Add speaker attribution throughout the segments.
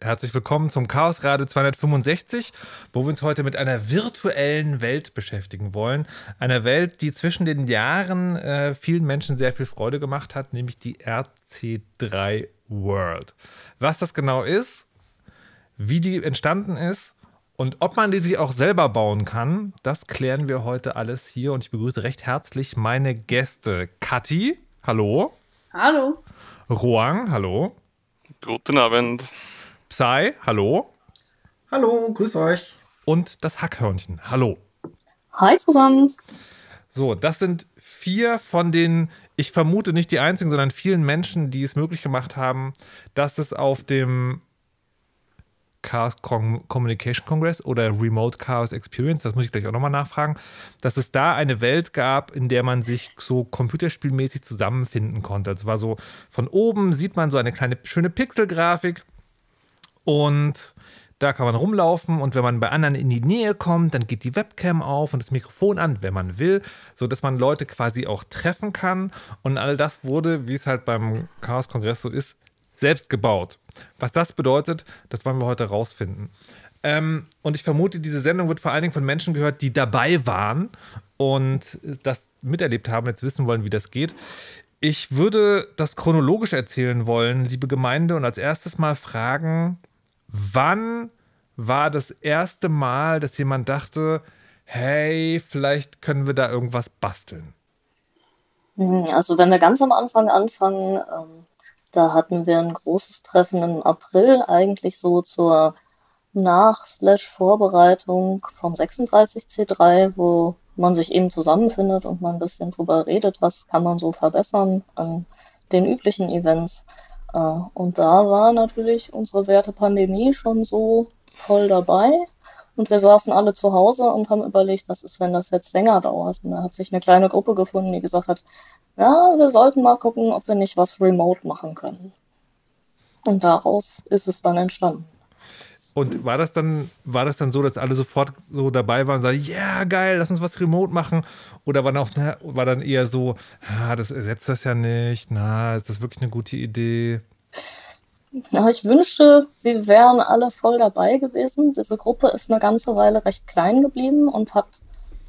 Speaker 1: Herzlich willkommen zum Chaos Radio 265, wo wir uns heute mit einer virtuellen Welt beschäftigen wollen. Einer Welt, die zwischen den Jahren äh, vielen Menschen sehr viel Freude gemacht hat, nämlich die RC3 World. Was das genau ist, wie die entstanden ist und ob man die sich auch selber bauen kann, das klären wir heute alles hier. Und ich begrüße recht herzlich meine Gäste. Kathi, hallo.
Speaker 2: Hallo.
Speaker 1: Roang, hallo.
Speaker 3: Guten Abend.
Speaker 1: Psy, hallo.
Speaker 4: Hallo, grüß euch.
Speaker 1: Und das Hackhörnchen, hallo.
Speaker 2: Hi zusammen.
Speaker 1: So, das sind vier von den, ich vermute nicht die einzigen, sondern vielen Menschen, die es möglich gemacht haben, dass es auf dem Chaos Communication Congress oder Remote Chaos Experience, das muss ich gleich auch nochmal nachfragen, dass es da eine Welt gab, in der man sich so computerspielmäßig zusammenfinden konnte. Es war so, von oben sieht man so eine kleine schöne Pixelgrafik und da kann man rumlaufen und wenn man bei anderen in die Nähe kommt, dann geht die Webcam auf und das Mikrofon an, wenn man will, sodass man Leute quasi auch treffen kann. Und all das wurde, wie es halt beim Chaos-Kongress so ist, selbst gebaut. Was das bedeutet, das wollen wir heute rausfinden. Ähm, und ich vermute, diese Sendung wird vor allen Dingen von Menschen gehört, die dabei waren und das miterlebt haben, jetzt wissen wollen, wie das geht. Ich würde das chronologisch erzählen wollen, liebe Gemeinde, und als erstes mal fragen, Wann war das erste Mal, dass jemand dachte, hey, vielleicht können wir da irgendwas basteln?
Speaker 2: Hm, also wenn wir ganz am Anfang anfangen, ähm, da hatten wir ein großes Treffen im April, eigentlich so zur Nach-Vorbereitung vom 36C3, wo man sich eben zusammenfindet und man ein bisschen drüber redet, was kann man so verbessern an den üblichen Events. Und da war natürlich unsere werte Pandemie schon so voll dabei. Und wir saßen alle zu Hause und haben überlegt, was ist, wenn das jetzt länger dauert. Und da hat sich eine kleine Gruppe gefunden, die gesagt hat, ja, wir sollten mal gucken, ob wir nicht was remote machen können. Und daraus ist es dann entstanden.
Speaker 1: Und war das dann, war das dann so, dass alle sofort so dabei waren und sagen, ja, yeah, geil, lass uns was remote machen? Oder war, auch, war dann eher so, ah, das ersetzt das ja nicht, na, ist das wirklich eine gute Idee?
Speaker 2: Ja, ich wünschte, sie wären alle voll dabei gewesen. Diese Gruppe ist eine ganze Weile recht klein geblieben und hat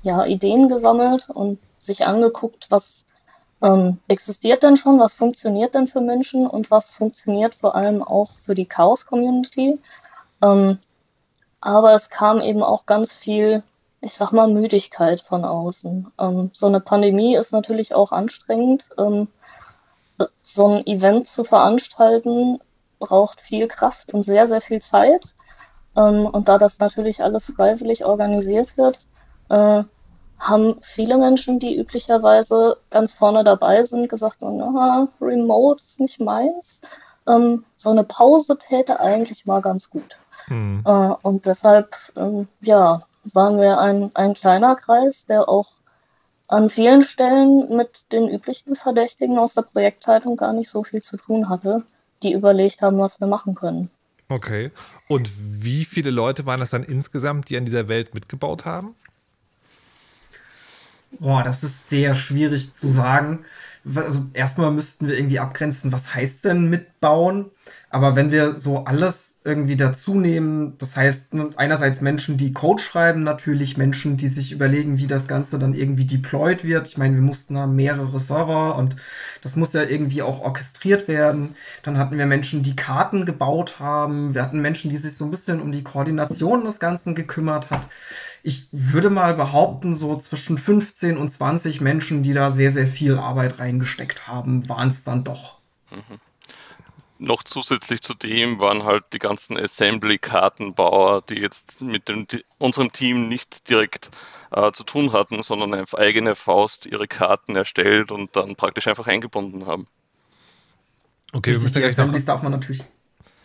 Speaker 2: ja Ideen gesammelt und sich angeguckt, was ähm, existiert denn schon, was funktioniert denn für Menschen und was funktioniert vor allem auch für die Chaos-Community. Ähm, aber es kam eben auch ganz viel, ich sag mal, Müdigkeit von außen. Ähm, so eine Pandemie ist natürlich auch anstrengend. Ähm, so ein Event zu veranstalten braucht viel Kraft und sehr, sehr viel Zeit. Ähm, und da das natürlich alles freiwillig organisiert wird, äh, haben viele Menschen, die üblicherweise ganz vorne dabei sind, gesagt, na, Remote ist nicht meins. Ähm, so eine Pause täte eigentlich mal ganz gut. Mhm. Äh, und deshalb, ähm, ja, waren wir ein, ein kleiner Kreis, der auch an vielen Stellen mit den üblichen Verdächtigen aus der Projektleitung gar nicht so viel zu tun hatte, die überlegt haben, was wir machen können.
Speaker 1: Okay. Und wie viele Leute waren das dann insgesamt, die an dieser Welt mitgebaut haben?
Speaker 4: Boah, das ist sehr schwierig zu sagen. Also erstmal müssten wir irgendwie abgrenzen, was heißt denn mitbauen? Aber wenn wir so alles irgendwie dazu nehmen. Das heißt, ne, einerseits Menschen, die Code schreiben, natürlich Menschen, die sich überlegen, wie das Ganze dann irgendwie deployed wird. Ich meine, wir mussten da mehrere Server und das muss ja irgendwie auch orchestriert werden. Dann hatten wir Menschen, die Karten gebaut haben. Wir hatten Menschen, die sich so ein bisschen um die Koordination des Ganzen gekümmert hat. Ich würde mal behaupten, so zwischen 15 und 20 Menschen, die da sehr, sehr viel Arbeit reingesteckt haben, waren es dann doch. Mhm
Speaker 3: noch zusätzlich zu dem waren halt die ganzen Assembly-Kartenbauer, die jetzt mit dem, die, unserem Team nicht direkt äh, zu tun hatten, sondern auf eigene Faust ihre Karten erstellt und dann praktisch einfach eingebunden haben.
Speaker 4: Okay, wir müssen die Assemblies darf man natürlich.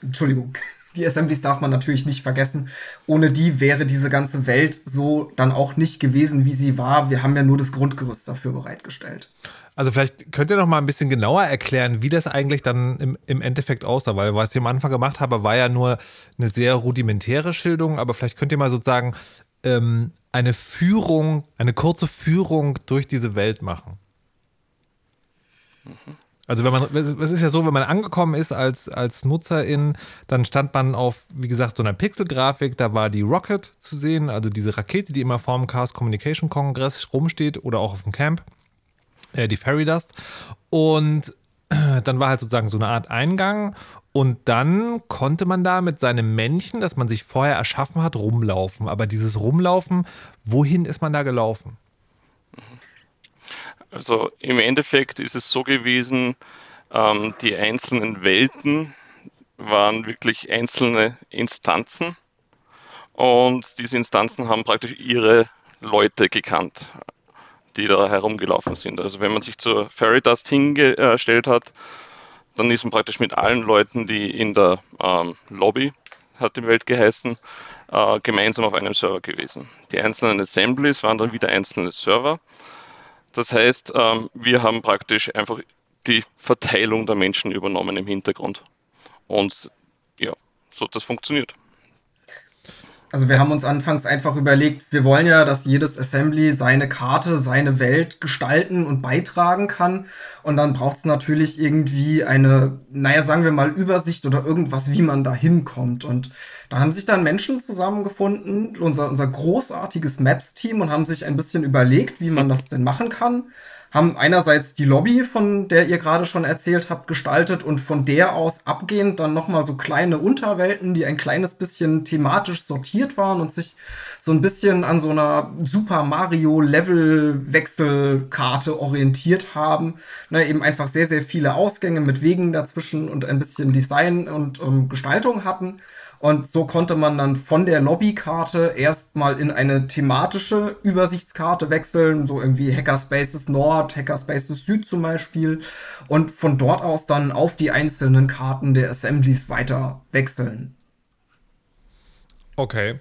Speaker 4: Entschuldigung. Die Assemblies darf man natürlich nicht vergessen. Ohne die wäre diese ganze Welt so dann auch nicht gewesen, wie sie war. Wir haben ja nur das Grundgerüst dafür bereitgestellt.
Speaker 1: Also vielleicht könnt ihr noch mal ein bisschen genauer erklären, wie das eigentlich dann im, im Endeffekt aussah, weil was ich am Anfang gemacht habe, war ja nur eine sehr rudimentäre Schilderung, aber vielleicht könnt ihr mal sozusagen ähm, eine Führung, eine kurze Führung durch diese Welt machen. Mhm. Also wenn man, es ist ja so, wenn man angekommen ist als, als Nutzerin, dann stand man auf, wie gesagt, so einer Pixelgrafik, da war die Rocket zu sehen, also diese Rakete, die immer vorm Chaos Communication Kongress rumsteht oder auch auf dem Camp, äh, die Fairy Dust. Und dann war halt sozusagen so eine Art Eingang und dann konnte man da mit seinem Männchen, das man sich vorher erschaffen hat, rumlaufen. Aber dieses Rumlaufen, wohin ist man da gelaufen?
Speaker 3: Also im Endeffekt ist es so gewesen, ähm, die einzelnen Welten waren wirklich einzelne Instanzen und diese Instanzen haben praktisch ihre Leute gekannt, die da herumgelaufen sind. Also wenn man sich zur Fairy Dust hingestellt hat, dann ist man praktisch mit allen Leuten, die in der ähm, Lobby, hat die Welt geheißen, äh, gemeinsam auf einem Server gewesen. Die einzelnen Assemblies waren dann wieder einzelne Server das heißt, ähm, wir haben praktisch einfach die Verteilung der Menschen übernommen im Hintergrund. Und ja, so das funktioniert.
Speaker 4: Also wir haben uns anfangs einfach überlegt, wir wollen ja, dass jedes Assembly seine Karte, seine Welt gestalten und beitragen kann. Und dann braucht es natürlich irgendwie eine, naja, sagen wir mal, Übersicht oder irgendwas, wie man da hinkommt. Und da haben sich dann Menschen zusammengefunden, unser, unser großartiges Maps-Team, und haben sich ein bisschen überlegt, wie man das denn machen kann haben einerseits die Lobby, von der ihr gerade schon erzählt habt, gestaltet und von der aus abgehend dann nochmal so kleine Unterwelten, die ein kleines bisschen thematisch sortiert waren und sich so ein bisschen an so einer Super Mario Level Wechselkarte orientiert haben. Ne, eben einfach sehr, sehr viele Ausgänge mit Wegen dazwischen und ein bisschen Design und ähm, Gestaltung hatten. Und so konnte man dann von der Lobbykarte erstmal in eine thematische Übersichtskarte wechseln, so irgendwie Hackerspaces Nord, Hackerspaces Süd zum Beispiel. Und von dort aus dann auf die einzelnen Karten der Assemblies weiter wechseln.
Speaker 1: Okay.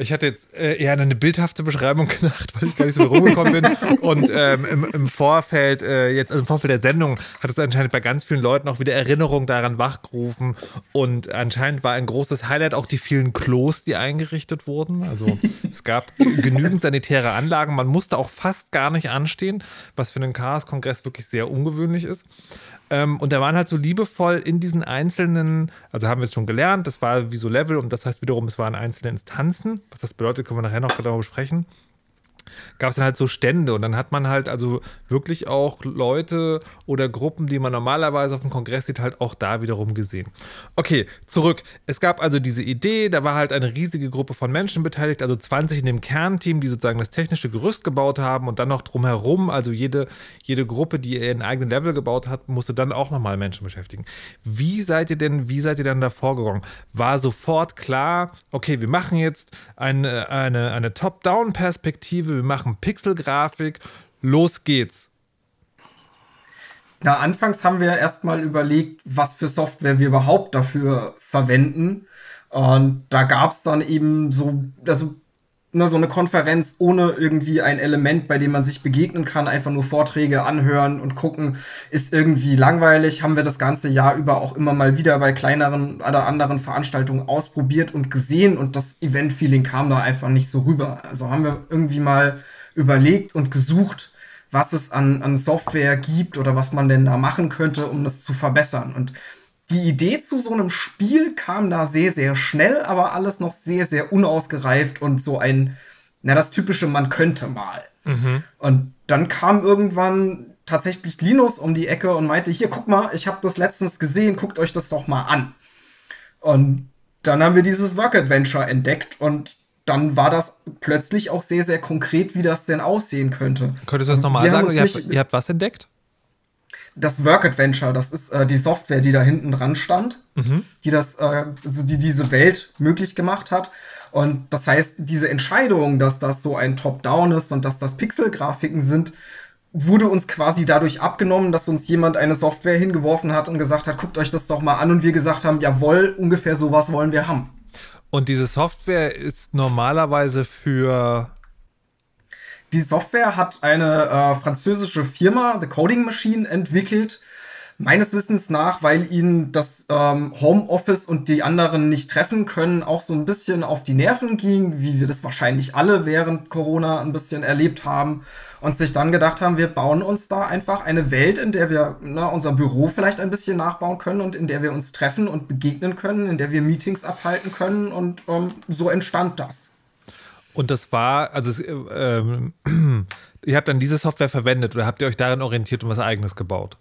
Speaker 1: Ich hatte jetzt äh, eher eine bildhafte Beschreibung gedacht, weil ich gar nicht so rumgekommen bin. Und ähm, im, im, Vorfeld, äh, jetzt also im Vorfeld der Sendung, hat es anscheinend bei ganz vielen Leuten auch wieder Erinnerungen daran wachgerufen. Und anscheinend war ein großes Highlight auch die vielen Klos, die eingerichtet wurden. Also es gab genügend sanitäre Anlagen. Man musste auch fast gar nicht anstehen, was für einen Chaos-Kongress wirklich sehr ungewöhnlich ist. Ähm, und da waren halt so liebevoll in diesen einzelnen, also haben wir es schon gelernt, das war wie so Level und das heißt wiederum, es waren einzelne Instanzen. Was das bedeutet, können wir nachher noch darüber sprechen gab es dann halt so Stände und dann hat man halt also wirklich auch Leute oder Gruppen, die man normalerweise auf dem Kongress sieht, halt auch da wiederum gesehen. Okay, zurück. Es gab also diese Idee, da war halt eine riesige Gruppe von Menschen beteiligt, also 20 in dem Kernteam, die sozusagen das technische Gerüst gebaut haben und dann noch drumherum, also jede, jede Gruppe, die ihren eigenen Level gebaut hat, musste dann auch nochmal Menschen beschäftigen. Wie seid ihr denn, wie seid ihr dann da vorgegangen? War sofort klar, okay, wir machen jetzt eine, eine, eine Top-Down-Perspektive, wir machen Pixelgrafik, los geht's.
Speaker 4: Na, anfangs haben wir erstmal überlegt, was für Software wir überhaupt dafür verwenden. Und da gab es dann eben so, also ne, so eine Konferenz ohne irgendwie ein Element, bei dem man sich begegnen kann, einfach nur Vorträge anhören und gucken, ist irgendwie langweilig. Haben wir das ganze Jahr über auch immer mal wieder bei kleineren oder anderen Veranstaltungen ausprobiert und gesehen und das Event-Feeling kam da einfach nicht so rüber. Also haben wir irgendwie mal überlegt und gesucht, was es an, an Software gibt oder was man denn da machen könnte, um das zu verbessern. Und die Idee zu so einem Spiel kam da sehr, sehr schnell, aber alles noch sehr, sehr unausgereift und so ein, na, das typische, man könnte mal. Mhm. Und dann kam irgendwann tatsächlich Linus um die Ecke und meinte, hier, guck mal, ich habe das letztens gesehen, guckt euch das doch mal an. Und dann haben wir dieses Work Adventure entdeckt und dann war das plötzlich auch sehr, sehr konkret, wie das denn aussehen könnte.
Speaker 1: Könntest du das nochmal sagen? Ihr habt, ihr habt, was entdeckt?
Speaker 4: Das Work Adventure, das ist äh, die Software, die da hinten dran stand, mhm. die das, äh, also die diese Welt möglich gemacht hat. Und das heißt, diese Entscheidung, dass das so ein Top-Down ist und dass das Pixel-Grafiken sind, wurde uns quasi dadurch abgenommen, dass uns jemand eine Software hingeworfen hat und gesagt hat, guckt euch das doch mal an und wir gesagt haben, jawohl, ungefähr sowas wollen wir haben.
Speaker 1: Und diese Software ist normalerweise für.
Speaker 4: Die Software hat eine äh, französische Firma, The Coding Machine, entwickelt. meines Wissens nach, weil ihnen das ähm, Homeoffice und die anderen nicht treffen können, auch so ein bisschen auf die Nerven ging, wie wir das wahrscheinlich alle während Corona ein bisschen erlebt haben und sich dann gedacht haben, wir bauen uns da einfach eine Welt, in der wir ne, unser Büro vielleicht ein bisschen nachbauen können und in der wir uns treffen und begegnen können, in der wir Meetings abhalten können und ähm, so entstand das.
Speaker 1: Und das war, also äh, äh, ihr habt dann diese Software verwendet oder habt ihr euch darin orientiert und was eigenes gebaut?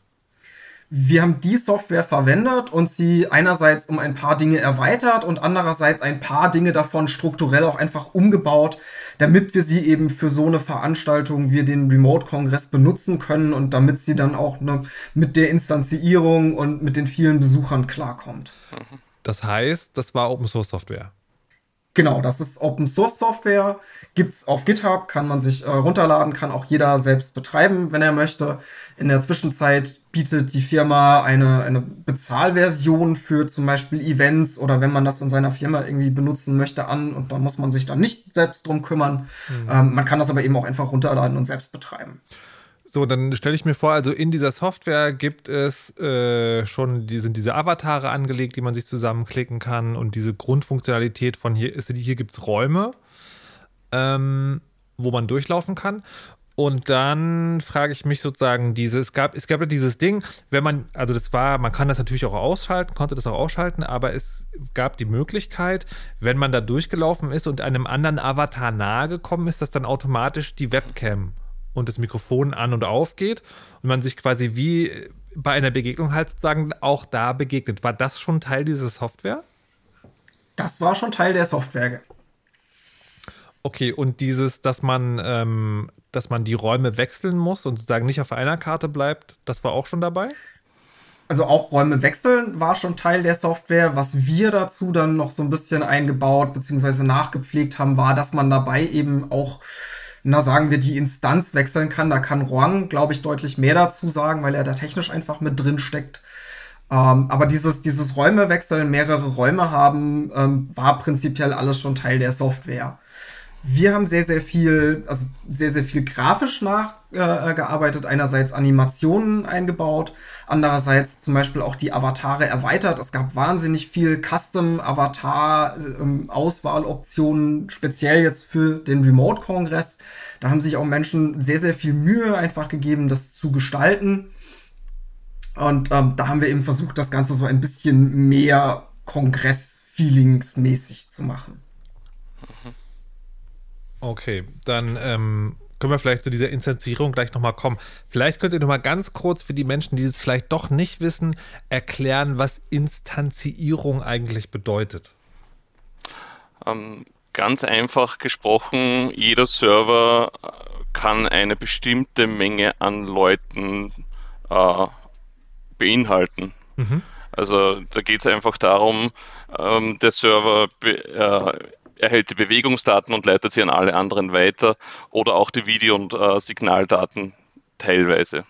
Speaker 4: wir haben die Software verwendet und sie einerseits um ein paar Dinge erweitert und andererseits ein paar Dinge davon strukturell auch einfach umgebaut, damit wir sie eben für so eine Veranstaltung wie den Remote-Kongress benutzen können und damit sie dann auch ne, mit der Instanzierung und mit den vielen Besuchern klarkommt.
Speaker 1: Das heißt, das war Open Source Software.
Speaker 4: Genau, das ist Open Source Software, gibt es auf GitHub, kann man sich äh, runterladen, kann auch jeder selbst betreiben, wenn er möchte. In der Zwischenzeit bietet die Firma eine, eine Bezahlversion für zum Beispiel Events oder wenn man das in seiner Firma irgendwie benutzen möchte an und da muss man sich dann nicht selbst drum kümmern. Mhm. Ähm, man kann das aber eben auch einfach runterladen und selbst betreiben.
Speaker 1: So, dann stelle ich mir vor, also in dieser Software gibt es äh, schon, die sind diese Avatare angelegt, die man sich zusammenklicken kann und diese Grundfunktionalität von hier ist, hier gibt es Räume, ähm, wo man durchlaufen kann. Und dann frage ich mich sozusagen, diese, es gab, es gab ja dieses Ding, wenn man, also das war, man kann das natürlich auch ausschalten, konnte das auch ausschalten, aber es gab die Möglichkeit, wenn man da durchgelaufen ist und einem anderen Avatar nahe gekommen ist, dass dann automatisch die Webcam und das Mikrofon an und aufgeht und man sich quasi wie bei einer Begegnung halt sozusagen auch da begegnet. War das schon Teil dieser Software?
Speaker 4: Das war schon Teil der Software.
Speaker 1: Okay, und dieses, dass man, ähm, dass man die Räume wechseln muss und sozusagen nicht auf einer Karte bleibt, das war auch schon dabei?
Speaker 4: Also auch Räume wechseln war schon Teil der Software. Was wir dazu dann noch so ein bisschen eingebaut bzw. nachgepflegt haben, war, dass man dabei eben auch na, sagen wir, die Instanz wechseln kann. Da kann Roang, glaube ich, deutlich mehr dazu sagen, weil er da technisch einfach mit drin steckt. Ähm, aber dieses, dieses Räume wechseln, mehrere Räume haben, ähm, war prinzipiell alles schon Teil der Software. Wir haben sehr, sehr viel, also sehr, sehr viel grafisch nachgearbeitet. Äh, Einerseits Animationen eingebaut, andererseits zum Beispiel auch die Avatare erweitert. Es gab wahnsinnig viel Custom-Avatar-Auswahloptionen, ähm, speziell jetzt für den Remote-Kongress. Da haben sich auch Menschen sehr, sehr viel Mühe einfach gegeben, das zu gestalten. Und ähm, da haben wir eben versucht, das Ganze so ein bisschen mehr Kongress-Feelings-mäßig zu machen.
Speaker 1: Okay, dann ähm, können wir vielleicht zu dieser Instanzierung gleich nochmal kommen. Vielleicht könnt ihr nochmal ganz kurz für die Menschen, die es vielleicht doch nicht wissen, erklären, was Instanzierung eigentlich bedeutet.
Speaker 3: Ähm, ganz einfach gesprochen, jeder Server äh, kann eine bestimmte Menge an Leuten äh, beinhalten. Mhm. Also da geht es einfach darum, ähm, der Server äh, erhält die Bewegungsdaten und leitet sie an alle anderen weiter oder auch die Video- und äh, Signaldaten teilweise.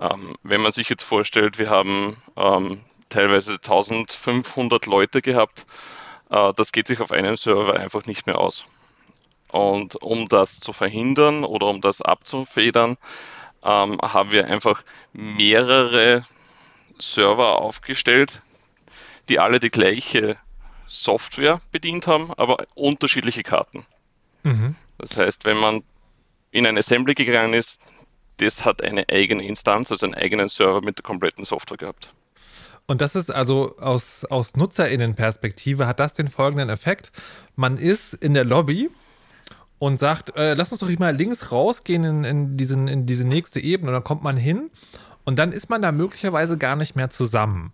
Speaker 3: Ähm, wenn man sich jetzt vorstellt, wir haben ähm, teilweise 1500 Leute gehabt, äh, das geht sich auf einen Server einfach nicht mehr aus. Und um das zu verhindern oder um das abzufedern, ähm, haben wir einfach mehrere Server aufgestellt, die alle die gleiche Software bedient haben, aber unterschiedliche Karten. Mhm. Das heißt, wenn man in ein Assembly gegangen ist, das hat eine eigene Instanz, also einen eigenen Server mit der kompletten Software gehabt.
Speaker 1: Und das ist also aus, aus NutzerInnen-Perspektive hat das den folgenden Effekt. Man ist in der Lobby und sagt, äh, lass uns doch mal links rausgehen in, in, diesen, in diese nächste Ebene. Und dann kommt man hin und dann ist man da möglicherweise gar nicht mehr zusammen.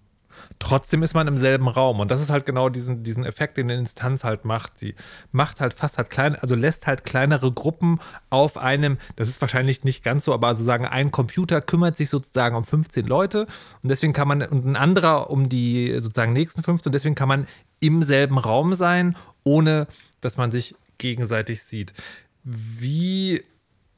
Speaker 1: Trotzdem ist man im selben Raum. Und das ist halt genau diesen, diesen Effekt, den eine Instanz halt macht. Sie macht halt fast halt klein, also lässt halt kleinere Gruppen auf einem, das ist wahrscheinlich nicht ganz so, aber sozusagen ein Computer kümmert sich sozusagen um 15 Leute und deswegen kann man, und ein anderer um die sozusagen nächsten 15, und deswegen kann man im selben Raum sein, ohne dass man sich gegenseitig sieht. Wie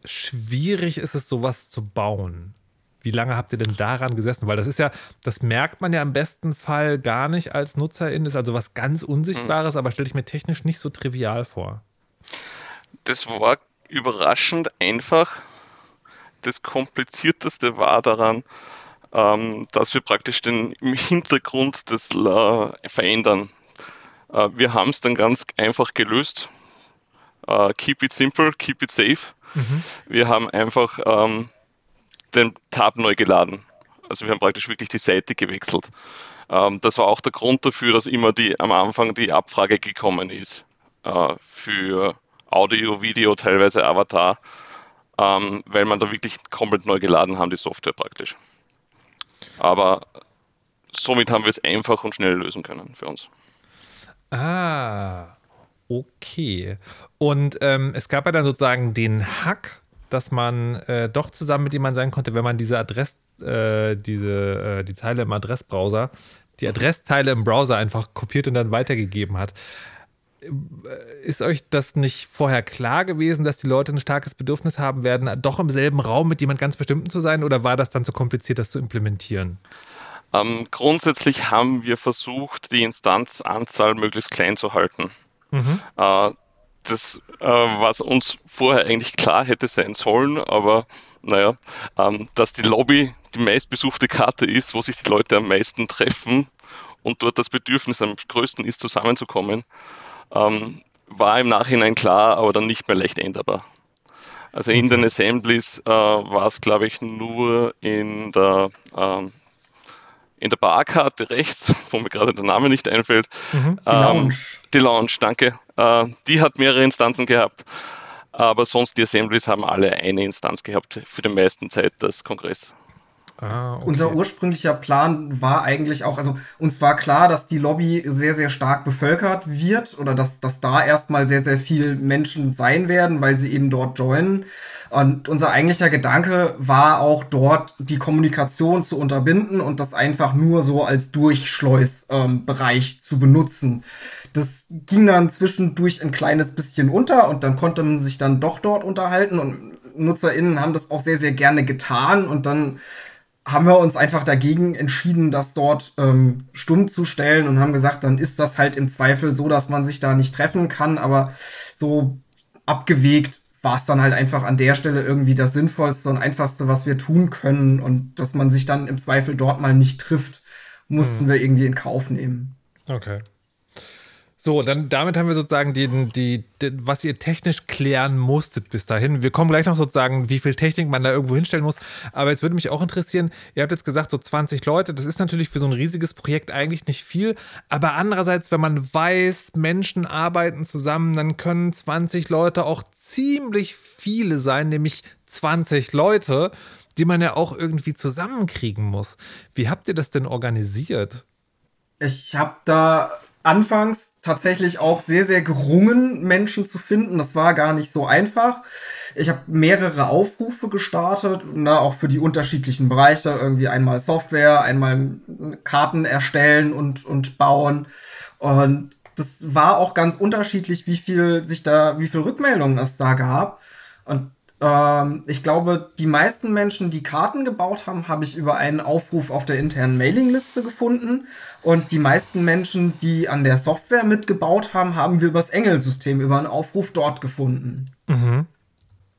Speaker 1: schwierig ist es, sowas zu bauen? Wie lange habt ihr denn daran gesessen? Weil das ist ja, das merkt man ja im besten Fall gar nicht als Nutzerin, ist also was ganz Unsichtbares, mhm. aber stelle ich mir technisch nicht so trivial vor.
Speaker 3: Das war überraschend einfach. Das Komplizierteste war daran, ähm, dass wir praktisch den im Hintergrund das äh, verändern. Äh, wir haben es dann ganz einfach gelöst. Äh, keep it simple, keep it safe. Mhm. Wir haben einfach ähm, den Tab neu geladen. Also wir haben praktisch wirklich die Seite gewechselt. Ähm, das war auch der Grund dafür, dass immer die am Anfang die Abfrage gekommen ist äh, für Audio, Video, teilweise Avatar, ähm, weil man da wirklich komplett neu geladen haben, die Software praktisch. Aber somit haben wir es einfach und schnell lösen können für uns.
Speaker 1: Ah, okay. Und ähm, es gab ja dann sozusagen den Hack, dass man äh, doch zusammen mit jemandem sein konnte, wenn man diese Adress, äh, diese, äh, die Zeile im Adressbrowser, die Adresszeile im Browser einfach kopiert und dann weitergegeben hat. Ist euch das nicht vorher klar gewesen, dass die Leute ein starkes Bedürfnis haben werden, doch im selben Raum mit jemand ganz Bestimmten zu sein, oder war das dann zu kompliziert, das zu implementieren?
Speaker 3: Ähm, grundsätzlich haben wir versucht, die Instanzanzahl möglichst klein zu halten. Mhm. Äh, das, äh, was uns vorher eigentlich klar hätte sein sollen, aber naja, ähm, dass die Lobby die meistbesuchte Karte ist, wo sich die Leute am meisten treffen und dort das Bedürfnis am größten ist, zusammenzukommen, ähm, war im Nachhinein klar, aber dann nicht mehr leicht änderbar. Also in den Assemblies äh, war es, glaube ich, nur in der ähm, in der Barkarte rechts, wo mir gerade der Name nicht einfällt. Mhm. Die ähm, Lounge. Die Lounge, danke. Äh, die hat mehrere Instanzen gehabt. Aber sonst die Assemblies haben alle eine Instanz gehabt für die meisten Zeit des Kongress.
Speaker 4: Ah, okay. Unser ursprünglicher Plan war eigentlich auch, also uns war klar, dass die Lobby sehr, sehr stark bevölkert wird oder dass, dass da erstmal sehr, sehr viel Menschen sein werden, weil sie eben dort joinen. Und unser eigentlicher Gedanke war auch dort die Kommunikation zu unterbinden und das einfach nur so als Durchschleusbereich ähm, zu benutzen. Das ging dann zwischendurch ein kleines bisschen unter und dann konnte man sich dann doch dort unterhalten und NutzerInnen haben das auch sehr, sehr gerne getan und dann haben wir uns einfach dagegen entschieden, das dort ähm, stumm zu stellen und haben gesagt, dann ist das halt im Zweifel so, dass man sich da nicht treffen kann, aber so abgewegt war es dann halt einfach an der Stelle irgendwie das Sinnvollste und Einfachste, was wir tun können und dass man sich dann im Zweifel dort mal nicht trifft, mussten hm. wir irgendwie in Kauf nehmen.
Speaker 1: Okay. So, dann damit haben wir sozusagen die, die, die, was ihr technisch klären musstet bis dahin. Wir kommen gleich noch sozusagen, wie viel Technik man da irgendwo hinstellen muss. Aber es würde mich auch interessieren, ihr habt jetzt gesagt, so 20 Leute, das ist natürlich für so ein riesiges Projekt eigentlich nicht viel. Aber andererseits, wenn man weiß, Menschen arbeiten zusammen, dann können 20 Leute auch ziemlich viele sein, nämlich 20 Leute, die man ja auch irgendwie zusammenkriegen muss. Wie habt ihr das denn organisiert?
Speaker 4: Ich habe da anfangs tatsächlich auch sehr, sehr gerungen, Menschen zu finden. Das war gar nicht so einfach. Ich habe mehrere Aufrufe gestartet, na, auch für die unterschiedlichen Bereiche. Irgendwie einmal Software, einmal Karten erstellen und, und bauen. Und das war auch ganz unterschiedlich, wie viel sich da, wie viel Rückmeldungen es da gab. Und ähm, ich glaube, die meisten Menschen, die Karten gebaut haben, habe ich über einen Aufruf auf der internen Mailingliste gefunden. Und die meisten Menschen, die an der Software mitgebaut haben, haben wir übers Engelsystem, über einen Aufruf dort gefunden.
Speaker 1: Mhm.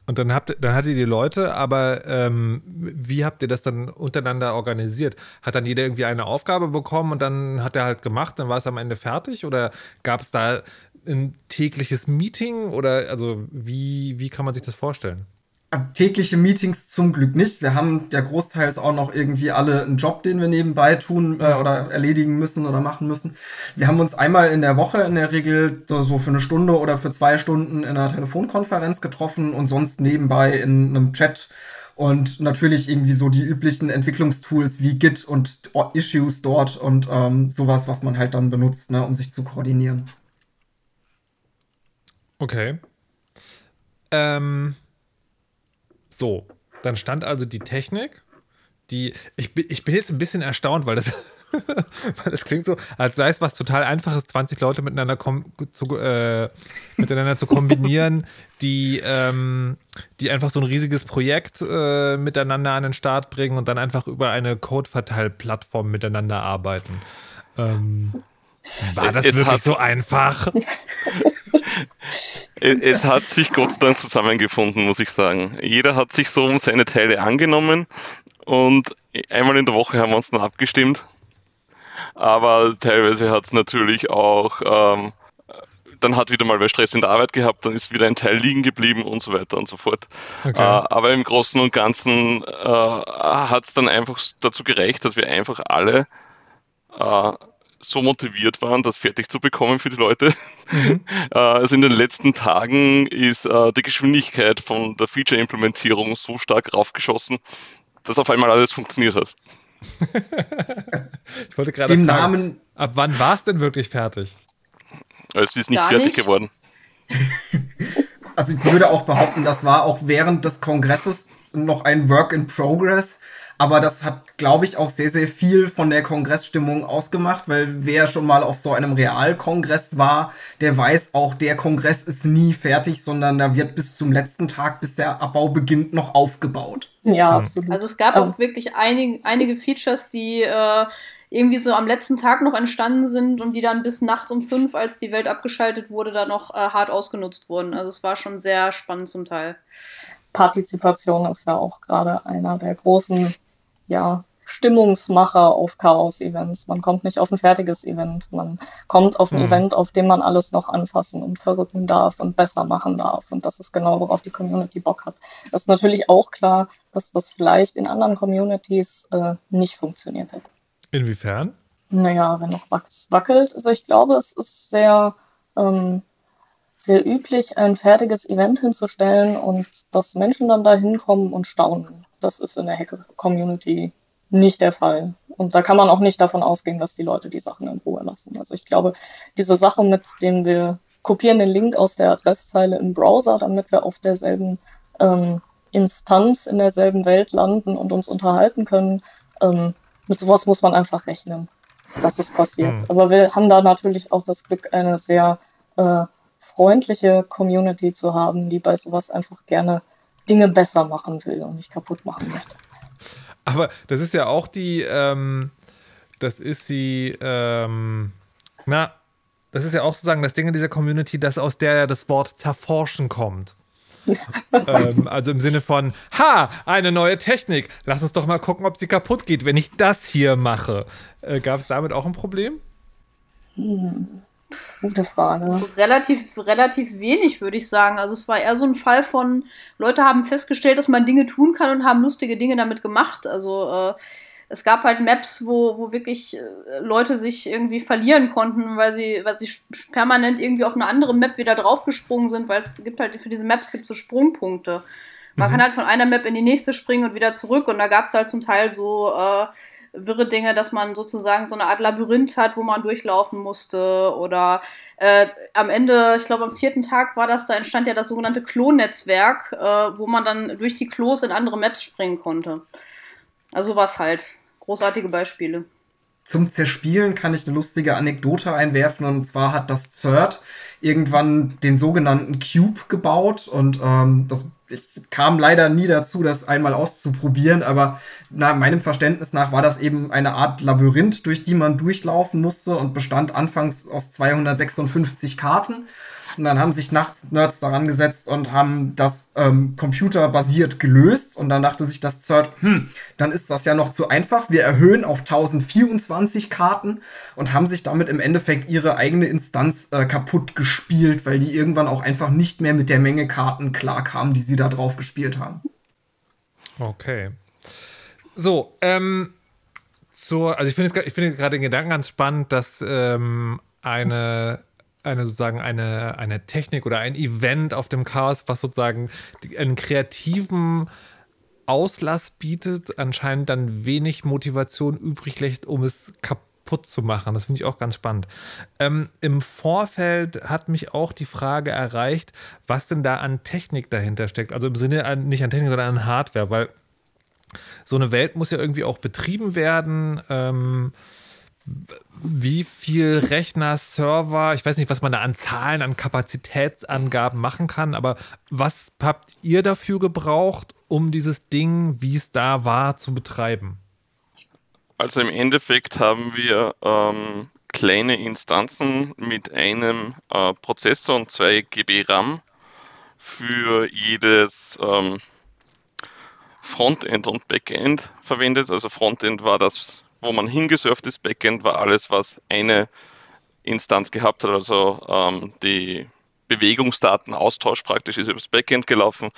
Speaker 1: Und dann habt dann hattet ihr die Leute, aber ähm, wie habt ihr das dann untereinander organisiert? Hat dann jeder irgendwie eine Aufgabe bekommen und dann hat er halt gemacht, dann war es am Ende fertig? Oder gab es da ein tägliches Meeting oder also wie, wie kann man sich das vorstellen?
Speaker 4: Tägliche Meetings zum Glück nicht. Wir haben ja großteils auch noch irgendwie alle einen Job, den wir nebenbei tun äh, oder erledigen müssen oder machen müssen. Wir haben uns einmal in der Woche in der Regel so für eine Stunde oder für zwei Stunden in einer Telefonkonferenz getroffen und sonst nebenbei in einem Chat und natürlich irgendwie so die üblichen Entwicklungstools wie Git und Issues dort und ähm, sowas, was man halt dann benutzt, ne, um sich zu koordinieren.
Speaker 1: Okay. Ähm, so, dann stand also die Technik, die, ich, ich bin jetzt ein bisschen erstaunt, weil das, weil das klingt so, als sei es was total einfaches, 20 Leute miteinander, zu, äh, miteinander zu kombinieren, die, ähm, die einfach so ein riesiges Projekt äh, miteinander an den Start bringen und dann einfach über eine Code-Verteil-Plattform miteinander arbeiten. Ähm, war das es wirklich so einfach?
Speaker 3: es hat sich Gott sei Dank zusammengefunden, muss ich sagen. Jeder hat sich so um seine Teile angenommen und einmal in der Woche haben wir uns dann abgestimmt. Aber teilweise hat es natürlich auch, ähm, dann hat wieder mal wer Stress in der Arbeit gehabt, dann ist wieder ein Teil liegen geblieben und so weiter und so fort. Okay. Äh, aber im Großen und Ganzen äh, hat es dann einfach dazu gereicht, dass wir einfach alle äh, so motiviert waren, das fertig zu bekommen für die Leute. Mhm. Äh, also in den letzten Tagen ist äh, die Geschwindigkeit von der Feature-Implementierung so stark raufgeschossen, dass auf einmal alles funktioniert hat.
Speaker 1: ich wollte gerade fragen, Namen ab wann war es denn wirklich fertig?
Speaker 3: Es ist nicht Gar fertig nicht. geworden.
Speaker 4: Also ich würde auch behaupten, das war auch während des Kongresses noch ein Work in Progress. Aber das hat, glaube ich, auch sehr, sehr viel von der Kongressstimmung ausgemacht, weil wer schon mal auf so einem Realkongress war, der weiß auch, der Kongress ist nie fertig, sondern da wird bis zum letzten Tag, bis der Abbau beginnt, noch aufgebaut.
Speaker 5: Ja, absolut. Also es gab auch wirklich einig, einige Features, die äh, irgendwie so am letzten Tag noch entstanden sind und die dann bis nachts um fünf, als die Welt abgeschaltet wurde, da noch äh, hart ausgenutzt wurden. Also es war schon sehr spannend zum Teil.
Speaker 2: Partizipation ist ja auch gerade einer der großen ja, Stimmungsmacher auf Chaos-Events. Man kommt nicht auf ein fertiges Event. Man kommt auf ein hm. Event, auf dem man alles noch anfassen und verrücken darf und besser machen darf. Und das ist genau, worauf die Community Bock hat. Das ist natürlich auch klar, dass das vielleicht in anderen Communities äh, nicht funktioniert hätte.
Speaker 1: Inwiefern?
Speaker 2: Naja, wenn noch was wackelt. Also ich glaube, es ist sehr, ähm, sehr üblich, ein fertiges Event hinzustellen und dass Menschen dann da hinkommen und staunen. Das ist in der Hacker-Community nicht der Fall. Und da kann man auch nicht davon ausgehen, dass die Leute die Sachen in Ruhe lassen. Also ich glaube, diese Sache, mit dem wir kopieren den Link aus der Adresszeile im Browser, damit wir auf derselben ähm, Instanz in derselben Welt landen und uns unterhalten können, ähm, mit sowas muss man einfach rechnen, dass es passiert. Mhm. Aber wir haben da natürlich auch das Glück, eine sehr äh, freundliche Community zu haben, die bei sowas einfach gerne Dinge besser machen will und nicht kaputt machen möchte.
Speaker 1: Aber das ist ja auch die, ähm, das ist die, ähm, na, das ist ja auch sozusagen das Ding in dieser Community, dass aus der das Wort zerforschen kommt. ähm, also im Sinne von, ha, eine neue Technik. Lass uns doch mal gucken, ob sie kaputt geht, wenn ich das hier mache. Äh, Gab es damit auch ein Problem?
Speaker 2: Hm. Gute Frage.
Speaker 5: Relativ, relativ wenig, würde ich sagen. Also es war eher so ein Fall von, Leute haben festgestellt, dass man Dinge tun kann und haben lustige Dinge damit gemacht. Also äh, es gab halt Maps, wo, wo wirklich äh, Leute sich irgendwie verlieren konnten, weil sie, weil sie permanent irgendwie auf eine andere Map wieder draufgesprungen sind, weil es gibt halt für diese Maps gibt so Sprungpunkte. Man mhm. kann halt von einer Map in die nächste springen und wieder zurück und da gab es halt zum Teil so äh, wirre Dinge, dass man sozusagen so eine Art Labyrinth hat, wo man durchlaufen musste. Oder äh, am Ende, ich glaube am vierten Tag war das, da entstand ja das sogenannte Klo-Netzwerk, äh, wo man dann durch die Klos in andere Maps springen konnte. Also was halt. Großartige Beispiele.
Speaker 4: Zum Zerspielen kann ich eine lustige Anekdote einwerfen. Und zwar hat das CERT irgendwann den sogenannten Cube gebaut. Und ähm, das ich kam leider nie dazu, das einmal auszuprobieren, aber nach meinem Verständnis nach war das eben eine Art Labyrinth, durch die man durchlaufen musste und bestand anfangs aus 256 Karten. Und dann haben sich nachts Nerds daran gesetzt und haben das ähm, computerbasiert gelöst. Und dann dachte sich das CERT, hm, dann ist das ja noch zu einfach. Wir erhöhen auf 1024 Karten und haben sich damit im Endeffekt ihre eigene Instanz äh, kaputt gespielt, weil die irgendwann auch einfach nicht mehr mit der Menge Karten klarkamen, die sie da drauf gespielt haben.
Speaker 1: Okay. So, ähm, so, also ich finde ich finde gerade den Gedanken ganz spannend, dass ähm, eine eine sozusagen eine, eine Technik oder ein Event auf dem Chaos, was sozusagen einen kreativen Auslass bietet, anscheinend dann wenig Motivation übrig lässt, um es kaputt zu machen. Das finde ich auch ganz spannend. Ähm, Im Vorfeld hat mich auch die Frage erreicht, was denn da an Technik dahinter steckt. Also im Sinne an, nicht an Technik, sondern an Hardware, weil so eine Welt muss ja irgendwie auch betrieben werden. Ähm, wie viel Rechner, Server, ich weiß nicht, was man da an Zahlen, an Kapazitätsangaben machen kann, aber was habt ihr dafür gebraucht, um dieses Ding, wie es da war, zu betreiben?
Speaker 3: Also im Endeffekt haben wir ähm, kleine Instanzen mit einem äh, Prozessor und zwei GB RAM für jedes ähm, Frontend und Backend verwendet. Also Frontend war das, wo man hingesurft ist, Backend war alles, was eine Instanz gehabt hat, also ähm, die Bewegungsdatenaustausch praktisch ist übers Backend gelaufen.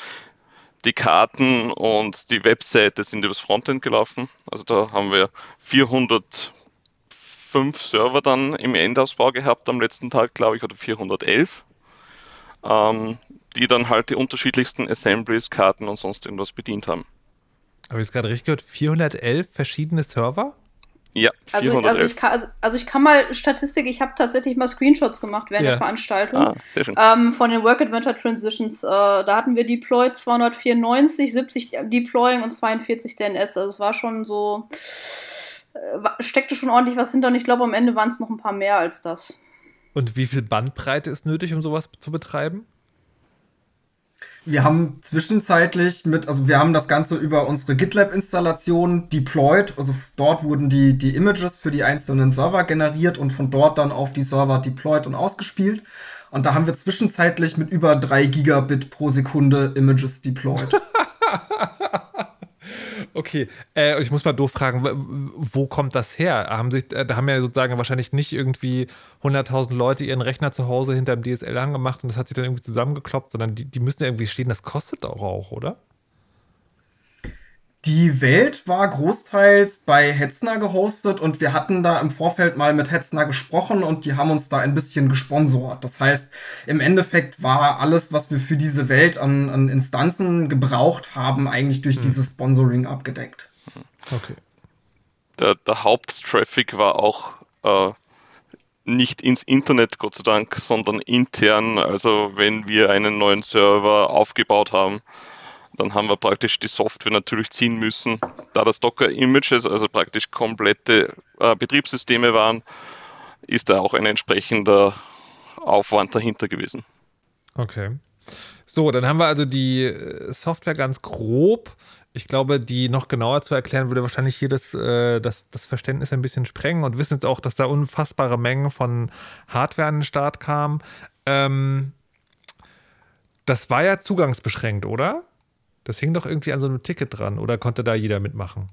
Speaker 3: Die Karten und die Webseite sind übers Frontend gelaufen. Also da haben wir 405 Server dann im Endausbau gehabt am letzten Tag, glaube ich, oder 411, ähm, die dann halt die unterschiedlichsten Assemblies, Karten und sonst irgendwas bedient haben.
Speaker 1: Habe ich es gerade richtig gehört? 411 verschiedene Server?
Speaker 3: Ja,
Speaker 5: also, also, ich kann, also, also, ich kann mal Statistik, ich habe tatsächlich mal Screenshots gemacht während ja. der Veranstaltung ah, ähm, von den Work Adventure Transitions. Äh, da hatten wir Deploy 294, 70 Deploying und 42 DNS. Also es war schon so, äh, steckte schon ordentlich was hinter und ich glaube am Ende waren es noch ein paar mehr als das.
Speaker 1: Und wie viel Bandbreite ist nötig, um sowas zu betreiben?
Speaker 4: Wir haben zwischenzeitlich mit, also wir haben das Ganze über unsere GitLab-Installation deployed. Also dort wurden die, die Images für die einzelnen Server generiert und von dort dann auf die Server deployed und ausgespielt. Und da haben wir zwischenzeitlich mit über drei Gigabit pro Sekunde Images deployed.
Speaker 1: Okay, äh, ich muss mal doof fragen, wo kommt das her? Haben sich, äh, da haben ja sozusagen wahrscheinlich nicht irgendwie 100.000 Leute ihren Rechner zu Hause hinter dem DSL angemacht und das hat sich dann irgendwie zusammengekloppt, sondern die, die müssen ja irgendwie stehen, das kostet auch, auch oder?
Speaker 4: Die Welt war großteils bei Hetzner gehostet und wir hatten da im Vorfeld mal mit Hetzner gesprochen und die haben uns da ein bisschen gesponsort. Das heißt, im Endeffekt war alles, was wir für diese Welt an, an Instanzen gebraucht haben, eigentlich durch hm. dieses Sponsoring abgedeckt.
Speaker 1: Okay.
Speaker 3: Der, der Haupttraffic war auch äh, nicht ins Internet, Gott sei Dank, sondern intern. Also wenn wir einen neuen Server aufgebaut haben, dann haben wir praktisch die Software natürlich ziehen müssen. Da das Docker-Images, also praktisch komplette äh, Betriebssysteme waren, ist da auch ein entsprechender Aufwand dahinter gewesen.
Speaker 1: Okay. So, dann haben wir also die äh, Software ganz grob. Ich glaube, die noch genauer zu erklären, würde wahrscheinlich hier das, äh, das, das Verständnis ein bisschen sprengen und wissen jetzt auch, dass da unfassbare Mengen von Hardware an den Start kamen. Ähm, das war ja zugangsbeschränkt, oder? Das hing doch irgendwie an so einem Ticket dran oder konnte da jeder mitmachen?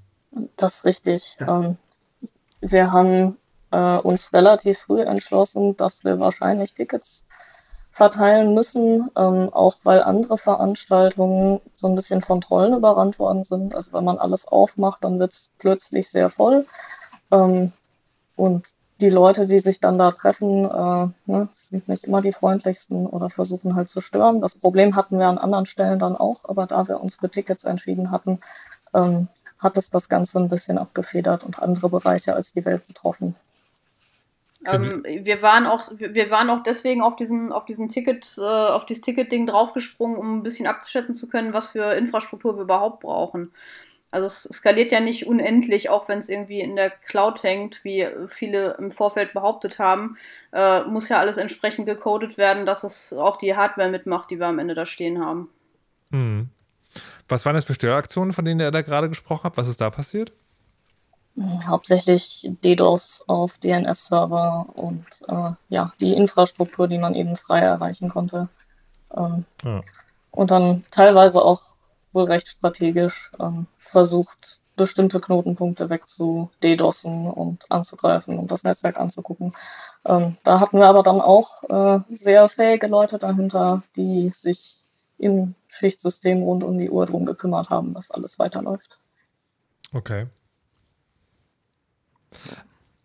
Speaker 2: Das ist richtig. Ja. Ähm, wir haben äh, uns relativ früh entschlossen, dass wir wahrscheinlich Tickets verteilen müssen, ähm, auch weil andere Veranstaltungen so ein bisschen von Trollen überrannt worden sind. Also wenn man alles aufmacht, dann wird es plötzlich sehr voll. Ähm, und die Leute, die sich dann da treffen, äh, ne, sind nicht immer die freundlichsten oder versuchen halt zu stören. Das Problem hatten wir an anderen Stellen dann auch, aber da wir uns für Tickets entschieden hatten, ähm, hat es das Ganze ein bisschen abgefedert und andere Bereiche als die Welt betroffen.
Speaker 5: Ähm, wir waren auch, wir waren auch deswegen auf diesen, auf diesen Ticket, äh, auf dieses Ticket-Ding draufgesprungen, um ein bisschen abzuschätzen zu können, was für Infrastruktur wir überhaupt brauchen. Also es skaliert ja nicht unendlich, auch wenn es irgendwie in der Cloud hängt, wie viele im Vorfeld behauptet haben. Äh, muss ja alles entsprechend gecodet werden, dass es auch die Hardware mitmacht, die wir am Ende da stehen haben.
Speaker 1: Hm. Was waren das für Störaktionen, von denen ihr da gerade gesprochen habt? Was ist da passiert?
Speaker 2: Hauptsächlich DDoS auf DNS-Server und äh, ja, die Infrastruktur, die man eben frei erreichen konnte. Ähm, ja. Und dann teilweise auch wohl recht strategisch ähm, versucht, bestimmte Knotenpunkte wegzudedossen und anzugreifen und das Netzwerk anzugucken. Ähm, da hatten wir aber dann auch äh, sehr fähige Leute dahinter, die sich im Schichtsystem rund um die Uhr drum gekümmert haben, dass alles weiterläuft.
Speaker 1: Okay.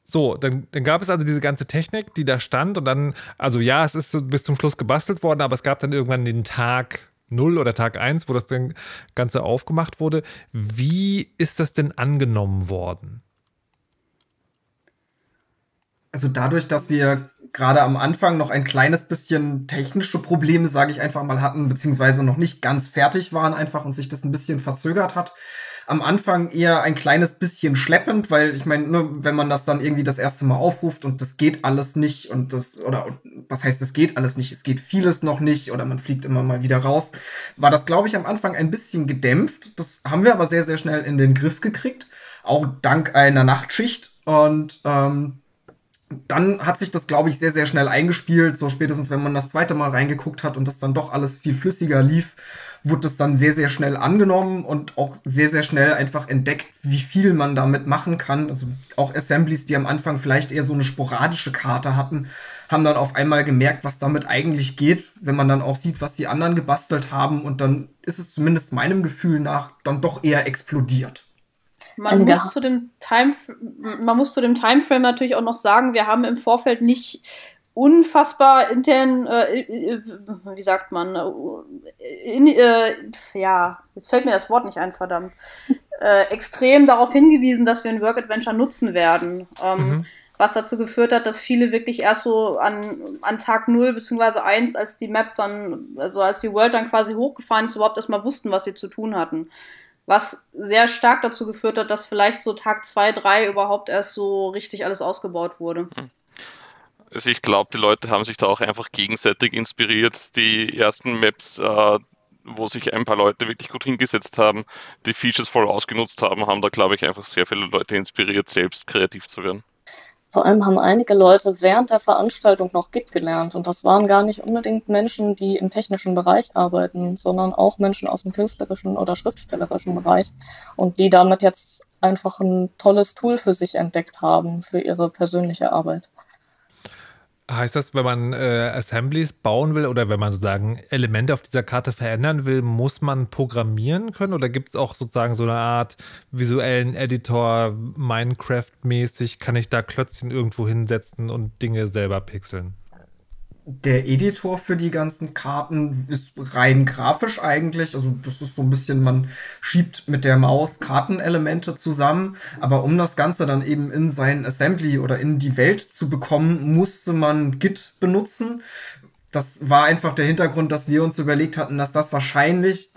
Speaker 1: So, dann, dann, gab es also diese ganze Technik, die da stand und dann, also ja, es ist bis zum Schluss gebastelt worden, aber es gab dann irgendwann den Tag, 0 oder Tag 1, wo das Ganze aufgemacht wurde. Wie ist das denn angenommen worden?
Speaker 4: Also dadurch, dass wir gerade am Anfang noch ein kleines bisschen technische Probleme, sage ich einfach mal, hatten, beziehungsweise noch nicht ganz fertig waren einfach und sich das ein bisschen verzögert hat, am Anfang eher ein kleines bisschen schleppend, weil ich meine, nur wenn man das dann irgendwie das erste Mal aufruft und das geht alles nicht und das, oder was heißt, es geht alles nicht, es geht vieles noch nicht oder man fliegt immer mal wieder raus, war das, glaube ich, am Anfang ein bisschen gedämpft. Das haben wir aber sehr, sehr schnell in den Griff gekriegt, auch dank einer Nachtschicht und ähm, dann hat sich das, glaube ich, sehr, sehr schnell eingespielt. So spätestens, wenn man das zweite Mal reingeguckt hat und das dann doch alles viel flüssiger lief, wurde das dann sehr, sehr schnell angenommen und auch sehr, sehr schnell einfach entdeckt, wie viel man damit machen kann. Also auch Assemblies, die am Anfang vielleicht eher so eine sporadische Karte hatten, haben dann auf einmal gemerkt, was damit eigentlich geht, wenn man dann auch sieht, was die anderen gebastelt haben und dann ist es zumindest meinem Gefühl nach dann doch eher explodiert.
Speaker 5: Man muss, zu dem Time, man muss zu dem Timeframe natürlich auch noch sagen, wir haben im Vorfeld nicht unfassbar intern, äh, wie sagt man, äh, in, äh, ja, jetzt fällt mir das Wort nicht ein, verdammt, äh, extrem darauf hingewiesen, dass wir ein Work Adventure nutzen werden. Ähm, mhm. Was dazu geführt hat, dass viele wirklich erst so an, an Tag 0 bzw. 1, als die Map dann, also als die World dann quasi hochgefahren ist, überhaupt erstmal wussten, was sie zu tun hatten. Was sehr stark dazu geführt hat, dass vielleicht so Tag 2, 3 überhaupt erst so richtig alles ausgebaut wurde. Mhm.
Speaker 3: Also ich glaube, die Leute haben sich da auch einfach gegenseitig inspiriert. Die ersten Maps, äh, wo sich ein paar Leute wirklich gut hingesetzt haben, die Features voll ausgenutzt haben, haben da, glaube ich, einfach sehr viele Leute inspiriert, selbst kreativ zu werden.
Speaker 2: Vor allem haben einige Leute während der Veranstaltung noch Git gelernt. Und das waren gar nicht unbedingt Menschen, die im technischen Bereich arbeiten, sondern auch Menschen aus dem künstlerischen oder schriftstellerischen Bereich. Und die damit jetzt einfach ein tolles Tool für sich entdeckt haben, für ihre persönliche Arbeit.
Speaker 1: Heißt das, wenn man äh, Assemblies bauen will oder wenn man sozusagen Elemente auf dieser Karte verändern will, muss man programmieren können oder gibt es auch sozusagen so eine Art visuellen Editor, Minecraft-mäßig, kann ich da Klötzchen irgendwo hinsetzen und Dinge selber pixeln?
Speaker 4: Der Editor für die ganzen Karten ist rein grafisch eigentlich. Also das ist so ein bisschen, man schiebt mit der Maus Kartenelemente zusammen. Aber um das Ganze dann eben in sein Assembly oder in die Welt zu bekommen, musste man Git benutzen. Das war einfach der Hintergrund, dass wir uns überlegt hatten, dass das wahrscheinlich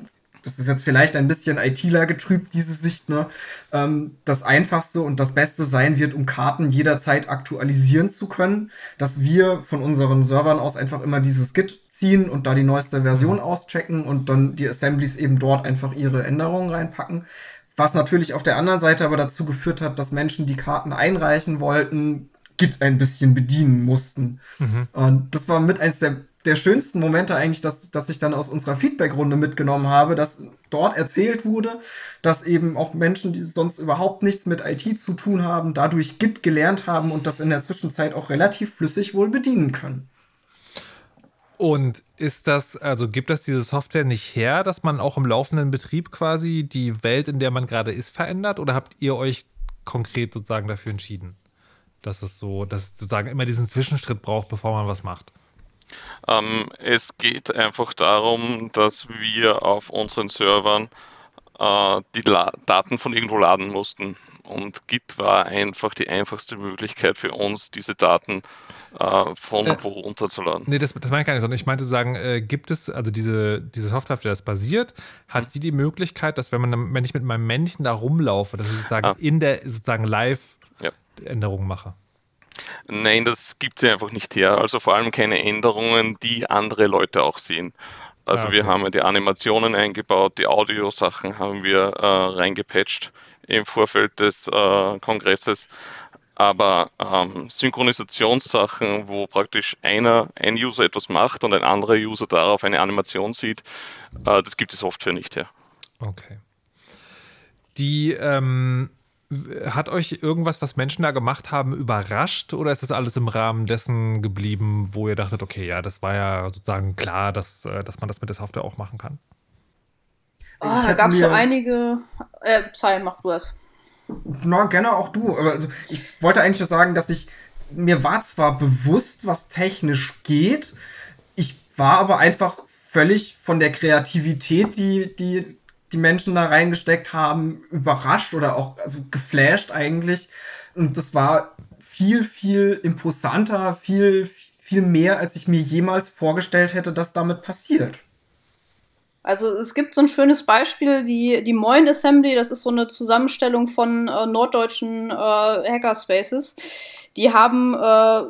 Speaker 4: das ist jetzt vielleicht ein bisschen ITler getrübt, diese Sicht, ne? Ähm, das einfachste und das Beste sein wird, um Karten jederzeit aktualisieren zu können, dass wir von unseren Servern aus einfach immer dieses Git ziehen und da die neueste Version mhm. auschecken und dann die Assemblies eben dort einfach ihre Änderungen reinpacken. Was natürlich auf der anderen Seite aber dazu geführt hat, dass Menschen, die Karten einreichen wollten, Git ein bisschen bedienen mussten. Mhm. Und das war mit eins der der schönsten Momente eigentlich, dass, dass ich dann aus unserer Feedback-Runde mitgenommen habe, dass dort erzählt wurde, dass eben auch Menschen, die sonst überhaupt nichts mit IT zu tun haben, dadurch Git gelernt haben und das in der Zwischenzeit auch relativ flüssig wohl bedienen können.
Speaker 1: Und ist das, also gibt das diese Software nicht her, dass man auch im laufenden Betrieb quasi die Welt, in der man gerade ist, verändert? Oder habt ihr euch konkret sozusagen dafür entschieden? Dass es so, dass es sozusagen immer diesen Zwischenschritt braucht, bevor man was macht?
Speaker 3: Ähm, es geht einfach darum, dass wir auf unseren Servern äh, die La Daten von irgendwo laden mussten. Und Git war einfach die einfachste Möglichkeit für uns, diese Daten äh, von äh, wo runterzuladen.
Speaker 1: Nee, das, das meine ich gar nicht, sondern ich meinte zu sagen, äh, gibt es, also diese, diese Software, auf der das basiert, hat mhm. die die Möglichkeit, dass wenn man, wenn ich mit meinem Männchen da rumlaufe, dass ich sozusagen ah. in der sozusagen live ja. Änderungen mache?
Speaker 3: Nein, das gibt sie einfach nicht her. Also vor allem keine Änderungen, die andere Leute auch sehen. Also ah, okay. wir haben die Animationen eingebaut, die Audiosachen haben wir äh, reingepatcht im Vorfeld des äh, Kongresses. Aber ähm, Synchronisationssachen, wo praktisch einer, ein User etwas macht und ein anderer User darauf eine Animation sieht, äh, das gibt die Software nicht her.
Speaker 1: Okay. Die ähm, hat euch irgendwas, was Menschen da gemacht haben, überrascht oder ist das alles im Rahmen dessen geblieben, wo ihr dachtet, okay, ja, das war ja sozusagen klar, dass, äh, dass man das mit der Software auch machen kann?
Speaker 5: Oh, da gab es so einige. Äh, sorry, mach du es.
Speaker 4: Na, gerne auch du. Also, ich wollte eigentlich nur sagen, dass ich. Mir war zwar bewusst, was technisch geht, ich war aber einfach völlig von der Kreativität, die, die die Menschen da reingesteckt haben, überrascht oder auch also geflasht eigentlich. Und das war viel, viel imposanter, viel, viel mehr, als ich mir jemals vorgestellt hätte, dass damit passiert.
Speaker 5: Also es gibt so ein schönes Beispiel, die, die Moin Assembly, das ist so eine Zusammenstellung von äh, norddeutschen äh, Hackerspaces. Die haben äh,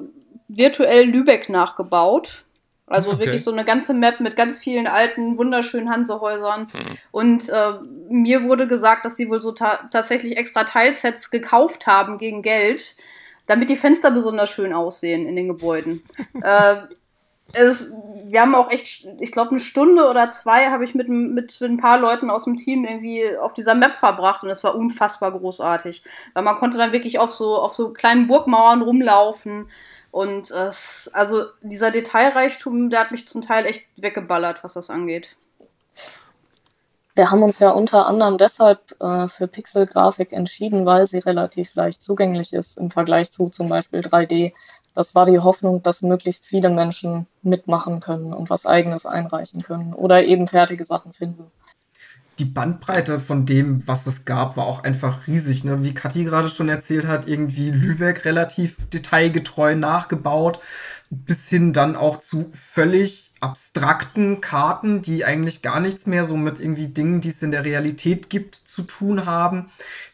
Speaker 5: virtuell Lübeck nachgebaut also okay. wirklich so eine ganze Map mit ganz vielen alten, wunderschönen Hansehäusern. Hm. Und äh, mir wurde gesagt, dass sie wohl so ta tatsächlich extra Teilsets gekauft haben gegen Geld, damit die Fenster besonders schön aussehen in den Gebäuden. äh, es, wir haben auch echt, ich glaube, eine Stunde oder zwei habe ich mit, mit, mit ein paar Leuten aus dem Team irgendwie auf dieser Map verbracht und es war unfassbar großartig. Weil man konnte dann wirklich auf so, auf so kleinen Burgmauern rumlaufen und es, also dieser Detailreichtum, der hat mich zum Teil echt weggeballert, was das angeht.
Speaker 2: Wir haben uns ja unter anderem deshalb äh, für Pixelgrafik entschieden, weil sie relativ leicht zugänglich ist im Vergleich zu zum Beispiel 3D. Das war die Hoffnung, dass möglichst viele Menschen mitmachen können und was eigenes einreichen können oder eben fertige Sachen finden.
Speaker 4: Die Bandbreite von dem, was es gab, war auch einfach riesig. Ne? Wie Kathi gerade schon erzählt hat, irgendwie Lübeck relativ detailgetreu nachgebaut, bis hin dann auch zu völlig abstrakten Karten, die eigentlich gar nichts mehr so mit irgendwie Dingen, die es in der Realität gibt, zu tun haben,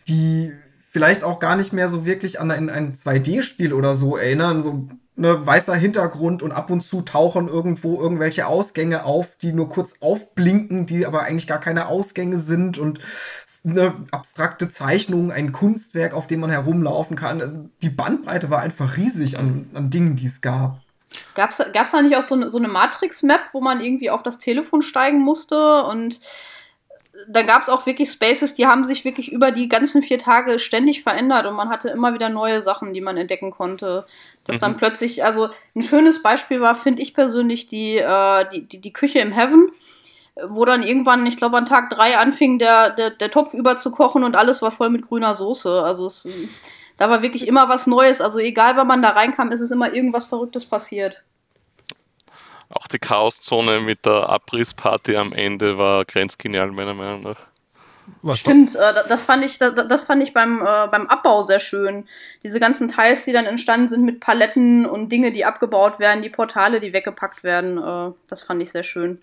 Speaker 4: die vielleicht auch gar nicht mehr so wirklich an ein, ein 2D-Spiel oder so erinnern, so ne, weißer Hintergrund und ab und zu tauchen irgendwo irgendwelche Ausgänge auf, die nur kurz aufblinken, die aber eigentlich gar keine Ausgänge sind und eine abstrakte Zeichnung, ein Kunstwerk, auf dem man herumlaufen kann. Also die Bandbreite war einfach riesig an, an Dingen, die es gab.
Speaker 5: Gab es da nicht auch so so eine Matrix-Map, wo man irgendwie auf das Telefon steigen musste? Und da gab es auch wirklich Spaces, die haben sich wirklich über die ganzen vier Tage ständig verändert und man hatte immer wieder neue Sachen, die man entdecken konnte. Dass mhm. dann plötzlich, also ein schönes Beispiel war, finde ich persönlich, die, äh, die, die, die Küche im Heaven wo dann irgendwann, ich glaube, an Tag drei anfing der, der, der Topf überzukochen und alles war voll mit grüner Soße. Also es, da war wirklich immer was Neues. Also egal, wann man da reinkam, ist es immer irgendwas Verrücktes passiert.
Speaker 3: Auch die Chaoszone mit der Abrissparty am Ende war grenzgenial, meiner Meinung nach.
Speaker 5: Was Stimmt, äh, das fand ich, das, das fand ich beim, äh, beim Abbau sehr schön. Diese ganzen Teils, die dann entstanden sind mit Paletten und Dinge, die abgebaut werden, die Portale, die weggepackt werden, äh, das fand ich sehr schön.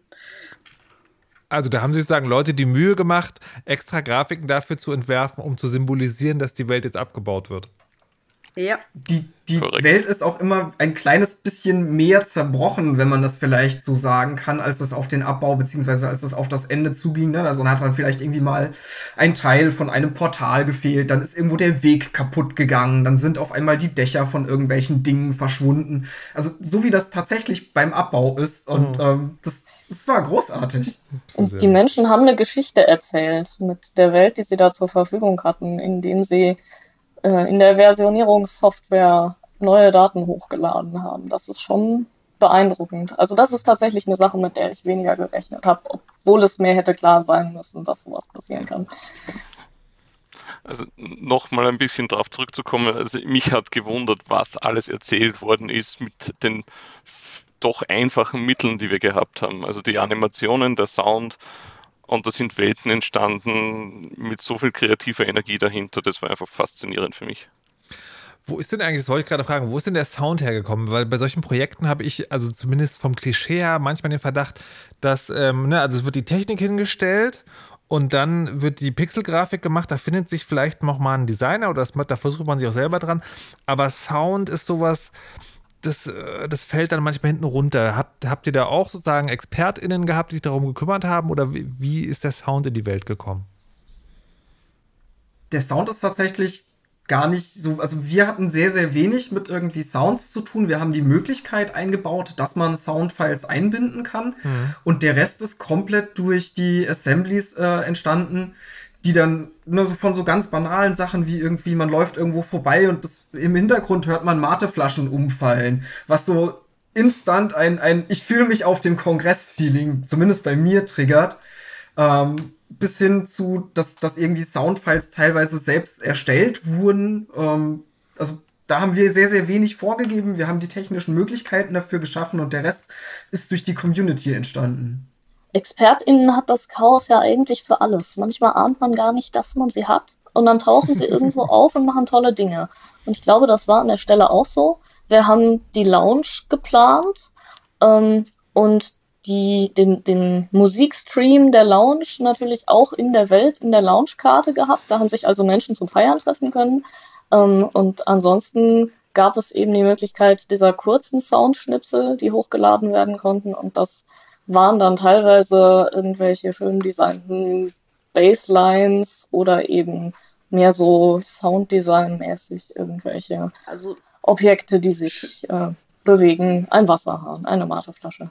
Speaker 1: Also da haben sich sozusagen Leute die Mühe gemacht, extra Grafiken dafür zu entwerfen, um zu symbolisieren, dass die Welt jetzt abgebaut wird.
Speaker 4: Ja. Die, die Welt ist auch immer ein kleines bisschen mehr zerbrochen, wenn man das vielleicht so sagen kann, als es auf den Abbau beziehungsweise als es auf das Ende zuging. Ne? Also dann hat dann vielleicht irgendwie mal ein Teil von einem Portal gefehlt, dann ist irgendwo der Weg kaputt gegangen, dann sind auf einmal die Dächer von irgendwelchen Dingen verschwunden. Also so wie das tatsächlich beim Abbau ist und mhm. ähm, das, das war großartig.
Speaker 2: Und die Menschen haben eine Geschichte erzählt mit der Welt, die sie da zur Verfügung hatten, indem sie äh, in der Versionierungssoftware neue Daten hochgeladen haben. Das ist schon beeindruckend. Also das ist tatsächlich eine Sache, mit der ich weniger gerechnet habe, obwohl es mir hätte klar sein müssen, dass sowas passieren kann.
Speaker 3: Also nochmal ein bisschen darauf zurückzukommen, also mich hat gewundert, was alles erzählt worden ist mit den doch einfachen Mitteln, die wir gehabt haben. Also die Animationen, der Sound, und da sind Welten entstanden mit so viel kreativer Energie dahinter. Das war einfach faszinierend für mich.
Speaker 1: Wo ist denn eigentlich, das wollte ich gerade fragen, wo ist denn der Sound hergekommen? Weil bei solchen Projekten habe ich, also zumindest vom Klischee her, manchmal den Verdacht, dass, ähm, ne, also es wird die Technik hingestellt und dann wird die Pixelgrafik gemacht. Da findet sich vielleicht nochmal ein Designer oder das, da versucht man sich auch selber dran. Aber Sound ist sowas, das, äh, das fällt dann manchmal hinten runter. Habt, habt ihr da auch sozusagen ExpertInnen gehabt, die sich darum gekümmert haben oder wie, wie ist der Sound in die Welt gekommen?
Speaker 4: Der Sound ist tatsächlich gar nicht so, also wir hatten sehr, sehr wenig mit irgendwie Sounds zu tun. Wir haben die Möglichkeit eingebaut, dass man Soundfiles einbinden kann. Mhm. Und der Rest ist komplett durch die Assemblies äh, entstanden, die dann nur so von so ganz banalen Sachen wie irgendwie, man läuft irgendwo vorbei und das, im Hintergrund hört man Mateflaschen umfallen, was so instant ein, ein ich fühle mich auf dem Kongress-Feeling, zumindest bei mir, triggert. Ähm, bis hin zu, dass, dass irgendwie Soundfiles teilweise selbst erstellt wurden. Ähm, also da haben wir sehr, sehr wenig vorgegeben. Wir haben die technischen Möglichkeiten dafür geschaffen und der Rest ist durch die Community entstanden.
Speaker 2: ExpertInnen hat das Chaos ja eigentlich für alles. Manchmal ahnt man gar nicht, dass man sie hat. Und dann tauchen sie irgendwo auf und machen tolle Dinge. Und ich glaube, das war an der Stelle auch so. Wir haben die Lounge geplant ähm, und die, den, den Musikstream der Lounge natürlich auch in der Welt, in der Lounge-Karte gehabt. Da haben sich also Menschen zum Feiern treffen können. Ähm, und ansonsten gab es eben die Möglichkeit dieser kurzen Soundschnipsel, die hochgeladen werden konnten. Und das waren dann teilweise irgendwelche schön designten Basslines oder eben mehr so Sounddesign-mäßig irgendwelche
Speaker 5: Also
Speaker 2: Objekte, die sich äh, bewegen. Ein Wasserhahn, eine Mateflasche.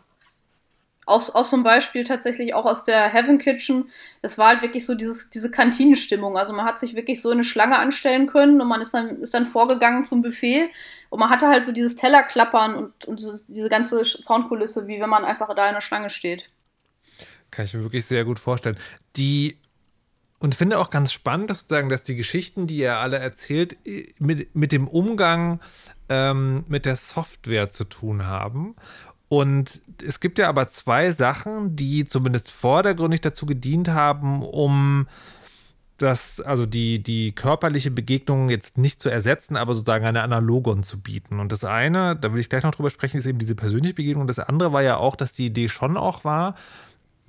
Speaker 5: aus, aus zum Beispiel tatsächlich auch aus der Heaven Kitchen, das war halt wirklich so dieses, diese Kantinenstimmung. Also man hat sich wirklich so eine Schlange anstellen können und man ist dann, ist dann vorgegangen zum Buffet und man hatte halt so dieses Tellerklappern und, und diese, diese ganze Soundkulisse, wie wenn man einfach da in der Schlange steht.
Speaker 1: Kann ich mir wirklich sehr gut vorstellen. Die und finde auch ganz spannend, dass sozusagen, dass die Geschichten, die ihr alle erzählt, mit, mit dem Umgang ähm, mit der Software zu tun haben. Und es gibt ja aber zwei Sachen, die zumindest vordergründig dazu gedient haben, um das, also die, die körperliche Begegnung jetzt nicht zu ersetzen, aber sozusagen eine Analogon zu bieten. Und das eine, da will ich gleich noch drüber sprechen, ist eben diese persönliche Begegnung. Das andere war ja auch, dass die Idee schon auch war,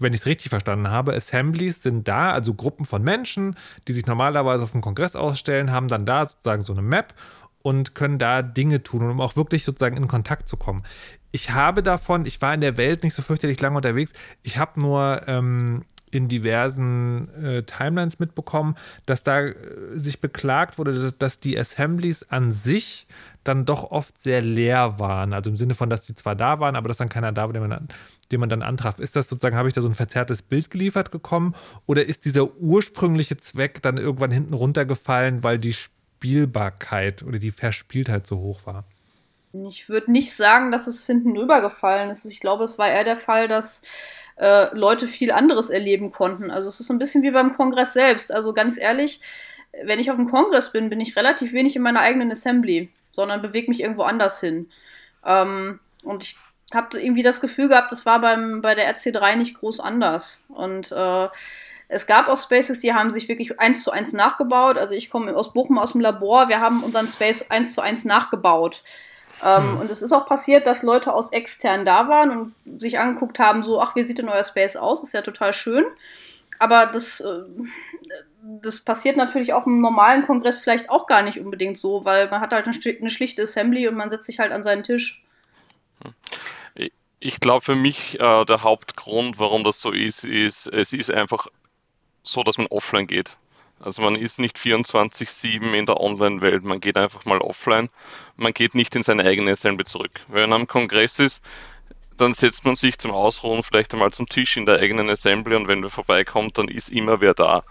Speaker 1: wenn ich es richtig verstanden habe, Assemblies sind da, also Gruppen von Menschen, die sich normalerweise auf dem Kongress ausstellen, haben dann da sozusagen so eine Map und können da Dinge tun, um auch wirklich sozusagen in Kontakt zu kommen. Ich habe davon, ich war in der Welt nicht so fürchterlich lange unterwegs, ich habe nur ähm, in diversen äh, Timelines mitbekommen, dass da äh, sich beklagt wurde, dass, dass die Assemblies an sich dann doch oft sehr leer waren. Also im Sinne von, dass sie zwar da waren, aber dass dann keiner da war, den man, dann- den man dann antraf. Ist das sozusagen, habe ich da so ein verzerrtes Bild geliefert gekommen? Oder ist dieser ursprüngliche Zweck dann irgendwann hinten runtergefallen, weil die Spielbarkeit oder die Verspieltheit so hoch war?
Speaker 5: Ich würde nicht sagen, dass es hinten rübergefallen ist. Ich glaube, es war eher der Fall, dass äh, Leute viel anderes erleben konnten. Also es ist so ein bisschen wie beim Kongress selbst. Also ganz ehrlich, wenn ich auf dem Kongress bin, bin ich relativ wenig in meiner eigenen Assembly, sondern bewege mich irgendwo anders hin. Ähm, und ich habe irgendwie das Gefühl gehabt, das war beim, bei der RC3 nicht groß anders. Und äh, es gab auch Spaces, die haben sich wirklich eins zu eins nachgebaut. Also ich komme aus Bochum aus dem Labor, wir haben unseren Space eins zu eins nachgebaut. Ähm,
Speaker 1: Hm.
Speaker 5: Und es ist auch passiert, dass Leute aus extern da waren und sich angeguckt haben, so, ach, wie sieht denn euer Space aus? Ist ja total schön. Aber das, äh, das passiert natürlich auch im normalen Kongress vielleicht auch gar nicht unbedingt so, weil man hat halt eine, schli- eine schlichte Assembly und man setzt sich halt an seinen Tisch.
Speaker 3: Ich glaube, für mich äh, der Hauptgrund, warum das so ist, ist, es ist einfach so, dass man offline geht. Also man ist nicht 24-7 in der Online-Welt, man geht einfach mal offline. Man geht nicht in seine eigene Assembly zurück. Wenn man am Kongress ist, dann setzt man sich zum Ausruhen vielleicht einmal zum Tisch in der eigenen Assembly und wenn wer vorbeikommt, dann ist immer wer da,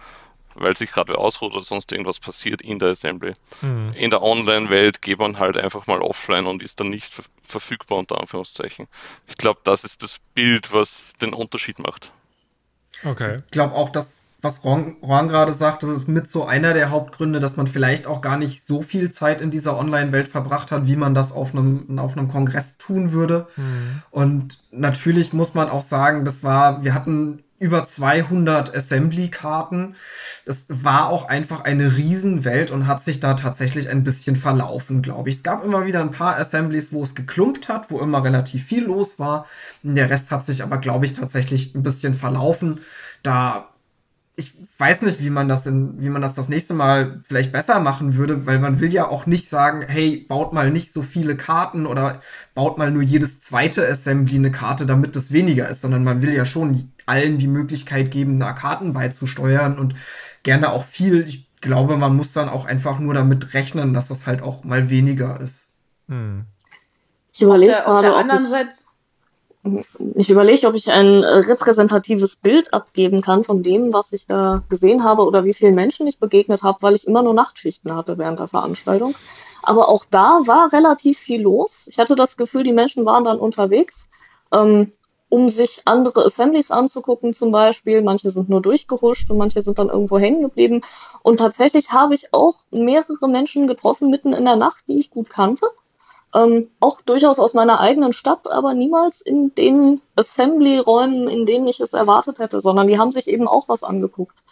Speaker 3: weil sich gerade wer ausruht oder sonst irgendwas passiert in der Assembly.
Speaker 1: Hm.
Speaker 3: In der Online-Welt geht man halt einfach mal offline und ist dann nicht ver verfügbar, unter Anführungszeichen. Ich glaube, das ist das Bild, was den Unterschied macht.
Speaker 1: Okay.
Speaker 4: Ich glaube auch, dass, was Ron, Ron gerade sagt, das ist mit so einer der Hauptgründe, dass man vielleicht auch gar nicht so viel Zeit in dieser Online-Welt verbracht hat, wie man das auf einem, auf einem Kongress tun würde.
Speaker 1: Hm.
Speaker 4: Und natürlich muss man auch sagen, das war, wir hatten über 200 Assembly-Karten. Das war auch einfach eine Riesenwelt und hat sich da tatsächlich ein bisschen verlaufen, glaube ich. Es gab immer wieder ein paar Assemblies, wo es geklumpt hat, wo immer relativ viel los war. Der Rest hat sich aber, glaube ich, tatsächlich ein bisschen verlaufen. Da ich weiß nicht, wie man das in, wie man das das nächste Mal vielleicht besser machen würde, weil man will ja auch nicht sagen, hey, baut mal nicht so viele Karten oder baut mal nur jedes zweite Assembly eine Karte, damit es weniger ist, sondern man will ja schon allen die Möglichkeit geben, da Karten beizusteuern und gerne auch viel. Ich glaube, man muss dann auch einfach nur damit rechnen, dass das halt auch mal weniger ist.
Speaker 1: Hm.
Speaker 2: Ich überlege
Speaker 5: der, auf
Speaker 2: gerade,
Speaker 5: der
Speaker 2: ob
Speaker 5: anderen
Speaker 2: ich,
Speaker 5: Seite,
Speaker 2: ich überlege, ob ich ein repräsentatives Bild abgeben kann von dem, was ich da gesehen habe oder wie vielen Menschen ich begegnet habe, weil ich immer nur Nachtschichten hatte während der Veranstaltung. Aber auch da war relativ viel los. Ich hatte das Gefühl, die Menschen waren dann unterwegs, ähm, um sich andere Assemblies anzugucken zum Beispiel. Manche sind nur durchgehuscht und manche sind dann irgendwo hängen geblieben. Und tatsächlich habe ich auch mehrere Menschen getroffen mitten in der Nacht, die ich gut kannte. Ähm, auch durchaus aus meiner eigenen Stadt, aber niemals in den Assembly-Räumen, in denen ich es erwartet hätte, sondern die haben sich eben auch was angeguckt.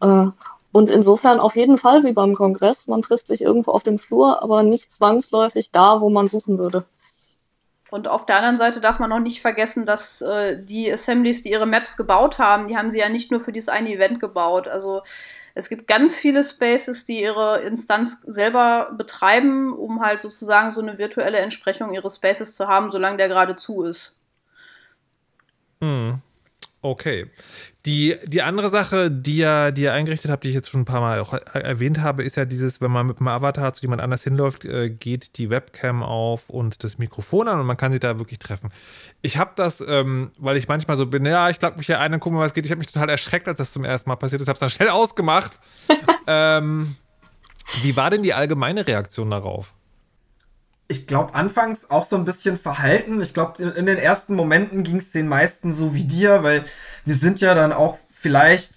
Speaker 2: Äh, und insofern auf jeden Fall wie beim Kongress, man trifft sich irgendwo auf dem Flur, aber nicht zwangsläufig da, wo man suchen würde.
Speaker 5: Und auf der anderen Seite darf man noch nicht vergessen, dass äh, die Assemblies, die ihre Maps gebaut haben, die haben sie ja nicht nur für dieses eine Event gebaut. Also es gibt ganz viele Spaces, die ihre Instanz selber betreiben, um halt sozusagen so eine virtuelle Entsprechung ihres Spaces zu haben, solange der gerade zu ist.
Speaker 1: Hm. Okay. Die, die andere Sache, die ihr, die ihr eingerichtet habt, die ich jetzt schon ein paar Mal auch erwähnt habe, ist ja dieses, wenn man mit einem Avatar zu jemand anders hinläuft, äh, geht die Webcam auf und das Mikrofon an und man kann sich da wirklich treffen. Ich habe das, ähm, weil ich manchmal so bin, ja, ich glaube mich hier ein und gucke mal, was geht. Ich habe mich total erschreckt, als das zum ersten Mal passiert ist. Habe es dann schnell ausgemacht. ähm, wie war denn die allgemeine Reaktion darauf?
Speaker 4: Ich glaube, anfangs auch so ein bisschen verhalten. Ich glaube, in, in, den ersten Momenten ging es den meisten so wie dir, weil wir sind ja dann auch vielleicht,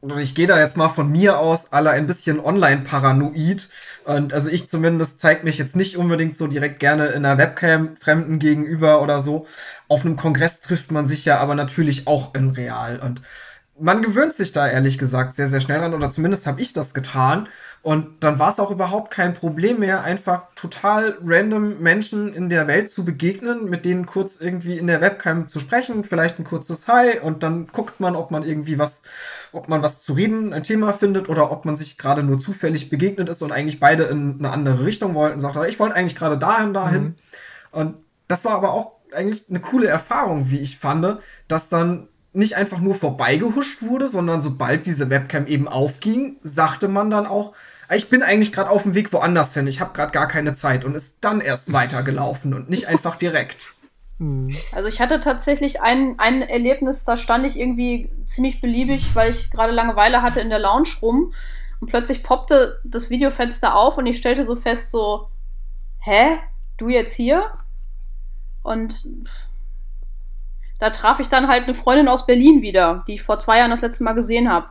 Speaker 4: oder ich gehe da jetzt mal von mir aus, alle ein bisschen online paranoid. Und also ich zumindest zeige mich jetzt nicht unbedingt so direkt gerne in einer Webcam Fremden gegenüber oder so. Auf einem Kongress trifft man sich ja aber natürlich auch in real. Und man gewöhnt sich da ehrlich gesagt sehr, sehr schnell dran, oder zumindest habe ich das getan. Und dann war es auch überhaupt kein Problem mehr, einfach total random Menschen in der Welt zu begegnen, mit denen kurz irgendwie in der Webcam zu sprechen, vielleicht ein kurzes Hi und dann guckt man, ob man irgendwie was, ob man was zu reden, ein Thema findet oder ob man sich gerade nur zufällig begegnet ist und eigentlich beide in eine andere Richtung wollten, sagt, ich wollte eigentlich gerade dahin, dahin. Mhm. Und das war aber auch eigentlich eine coole Erfahrung, wie ich fand, dass dann nicht einfach nur vorbeigehuscht wurde, sondern sobald diese Webcam eben aufging, sagte man dann auch, ich bin eigentlich gerade auf dem Weg woanders hin, ich habe gerade gar keine Zeit und ist dann erst weitergelaufen und nicht einfach direkt.
Speaker 5: Hm. Also ich hatte tatsächlich ein, ein Erlebnis, da stand ich irgendwie ziemlich beliebig, weil ich gerade Langeweile hatte in der Lounge rum und plötzlich poppte das Videofenster auf und ich stellte so fest so, hä, du jetzt hier? Und da traf ich dann halt eine Freundin aus Berlin wieder, die ich vor zwei Jahren das letzte Mal gesehen habe.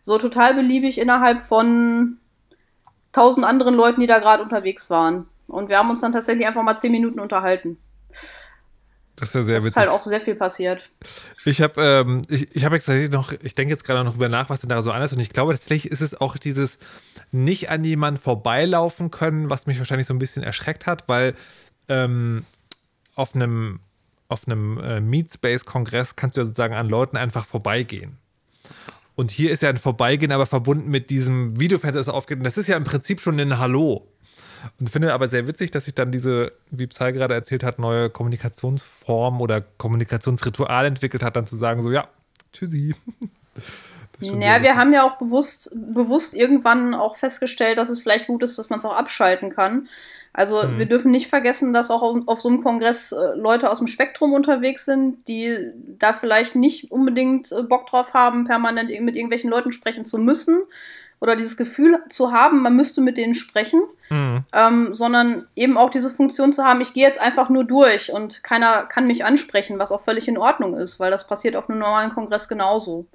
Speaker 5: So total beliebig innerhalb von tausend anderen Leuten, die da gerade unterwegs waren. Und wir haben uns dann tatsächlich einfach mal zehn Minuten unterhalten.
Speaker 1: Das ist ja sehr
Speaker 5: das ist halt auch sehr viel passiert.
Speaker 1: Ich habe ähm, ich, ich hab jetzt tatsächlich noch, ich denke jetzt gerade noch über nach, was denn da so anders ist. Und ich glaube tatsächlich ist es auch dieses nicht an jemanden vorbeilaufen können, was mich wahrscheinlich so ein bisschen erschreckt hat, weil ähm, auf einem auf einem äh, Meatspace-Kongress kannst du ja sozusagen an Leuten einfach vorbeigehen. Und hier ist ja ein Vorbeigehen, aber verbunden mit diesem Videofenster, das aufgeht. Und das ist ja im Prinzip schon ein Hallo. Und finde aber sehr witzig, dass sich dann diese, wie Psy gerade erzählt hat, neue Kommunikationsform oder Kommunikationsritual entwickelt hat, dann zu sagen, so, ja, tschüssi.
Speaker 5: Ja, wir haben ja auch bewusst, bewusst irgendwann auch festgestellt, dass es vielleicht gut ist, dass man es auch abschalten kann. Also mhm. wir dürfen nicht vergessen, dass auch auf, auf, so einem Kongress äh, Leute aus dem Spektrum unterwegs sind, die da vielleicht nicht unbedingt äh, Bock drauf haben, permanent mit irgendwelchen Leuten sprechen zu müssen oder dieses Gefühl zu haben, man müsste mit denen sprechen, mhm. ähm, sondern eben auch diese Funktion zu haben, ich gehe jetzt einfach nur durch und keiner kann mich ansprechen, was auch völlig in Ordnung ist, weil das passiert auf einem normalen Kongress genauso.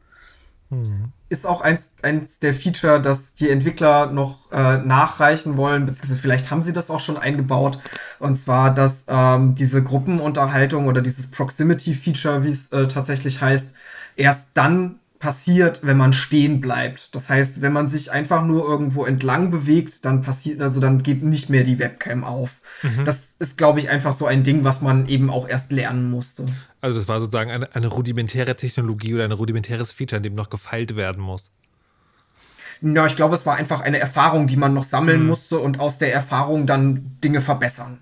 Speaker 4: Mhm ist auch eins, eins der Feature, dass die Entwickler noch äh, nachreichen wollen, beziehungsweise vielleicht haben sie das auch schon eingebaut. Und zwar, dass ähm, diese Gruppenunterhaltung oder dieses Proximity-Feature, wie es äh, tatsächlich heißt, erst dann passiert, wenn man stehen bleibt. Das heißt, wenn man sich einfach nur irgendwo entlang bewegt, dann passiert, also dann geht nicht mehr die Webcam auf. Mhm. Das ist, glaube ich, einfach so ein Ding, was man eben auch erst lernen musste.
Speaker 1: Also es war sozusagen eine, eine rudimentäre Technologie oder ein rudimentäres Feature, an dem noch gefeilt werden muss.
Speaker 4: Ja, ich glaube, es war einfach eine Erfahrung, die man noch sammeln mhm. musste und aus der Erfahrung dann Dinge verbessern.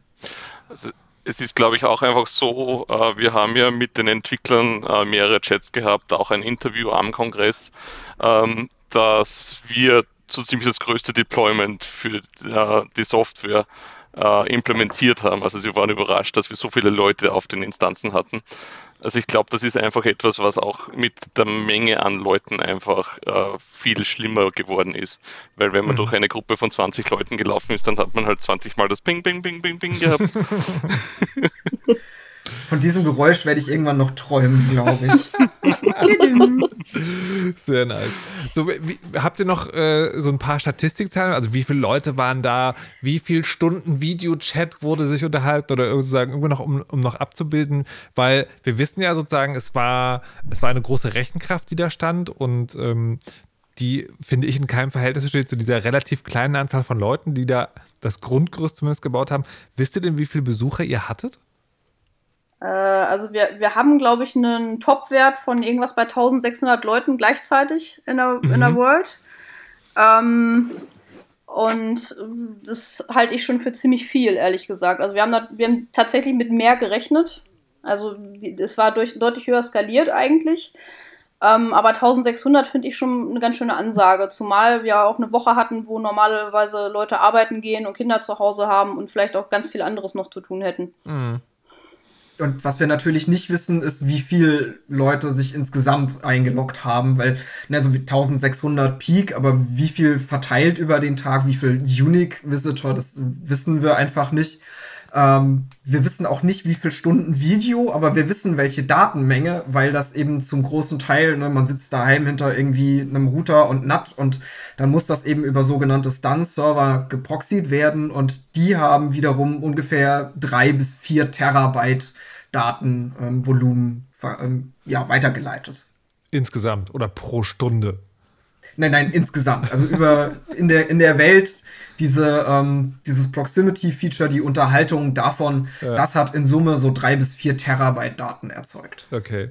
Speaker 3: Also es ist, glaube ich, auch einfach so, äh, wir haben ja mit den Entwicklern äh, mehrere Chats gehabt, auch ein Interview am Kongress, ähm, dass wir so ziemlich das größte Deployment für äh, die Software äh, implementiert haben. Also sie waren überrascht, dass wir so viele Leute auf den Instanzen hatten. Also ich glaube, das ist einfach etwas, was auch mit der Menge an Leuten einfach äh, viel schlimmer geworden ist. Weil wenn man mhm. durch eine Gruppe von 20 Leuten gelaufen ist, dann hat man halt 20 Mal das Bing, Bing, Bing, Bing, Bing gehabt.
Speaker 4: Von diesem Geräusch werde ich irgendwann noch träumen, glaube ich.
Speaker 1: Sehr nice. So, wie, habt ihr noch äh, so ein paar Statistikzahlen? Also wie viele Leute waren da? Wie viele Stunden Videochat wurde sich unterhalten oder sozusagen irgendwie noch, um, um noch abzubilden? Weil wir wissen ja sozusagen, es war, es war eine große Rechenkraft, die da stand und ähm, die, finde ich, in keinem Verhältnis steht zu dieser relativ kleinen Anzahl von Leuten, die da das Grundgerüst zumindest gebaut haben. Wisst ihr denn, wie viele Besucher ihr hattet?
Speaker 5: Äh, also wir, wir haben, glaube ich, einen Top-Wert von irgendwas bei 1600 Leuten gleichzeitig in der, mhm. in der World. Ähm, und das halte ich schon für ziemlich viel, ehrlich gesagt. Also wir haben, da, wir haben tatsächlich mit mehr gerechnet. Also es war durch, deutlich höher skaliert eigentlich. Ähm, aber 1600 finde ich schon eine ganz schöne Ansage, zumal wir auch eine Woche hatten, wo normalerweise Leute arbeiten gehen und Kinder zu Hause haben und vielleicht auch ganz viel anderes noch zu tun hätten. Mhm.
Speaker 4: Und was wir natürlich nicht wissen, ist, wie viele Leute sich insgesamt eingeloggt haben, weil, ne, so wie 1600 Peak, aber wie viel verteilt über den Tag, wie viel Unique Visitor, das wissen wir einfach nicht. Ähm, wir wissen auch nicht, wie viel Stunden Video, aber wir wissen, welche Datenmenge, weil das eben zum großen Teil, ne, man sitzt daheim hinter irgendwie einem Router und NAT und dann muss das eben über sogenannte Stun-Server geproxied werden und die haben wiederum ungefähr drei bis vier Terabyte Datenvolumen ähm, ähm, ja, weitergeleitet.
Speaker 1: Insgesamt oder pro Stunde?
Speaker 4: Nein, nein, insgesamt. Also über in der, in der Welt diese, ähm, dieses Proximity-Feature, die Unterhaltung davon, ja. das hat in Summe so drei bis vier Terabyte Daten erzeugt.
Speaker 1: Okay,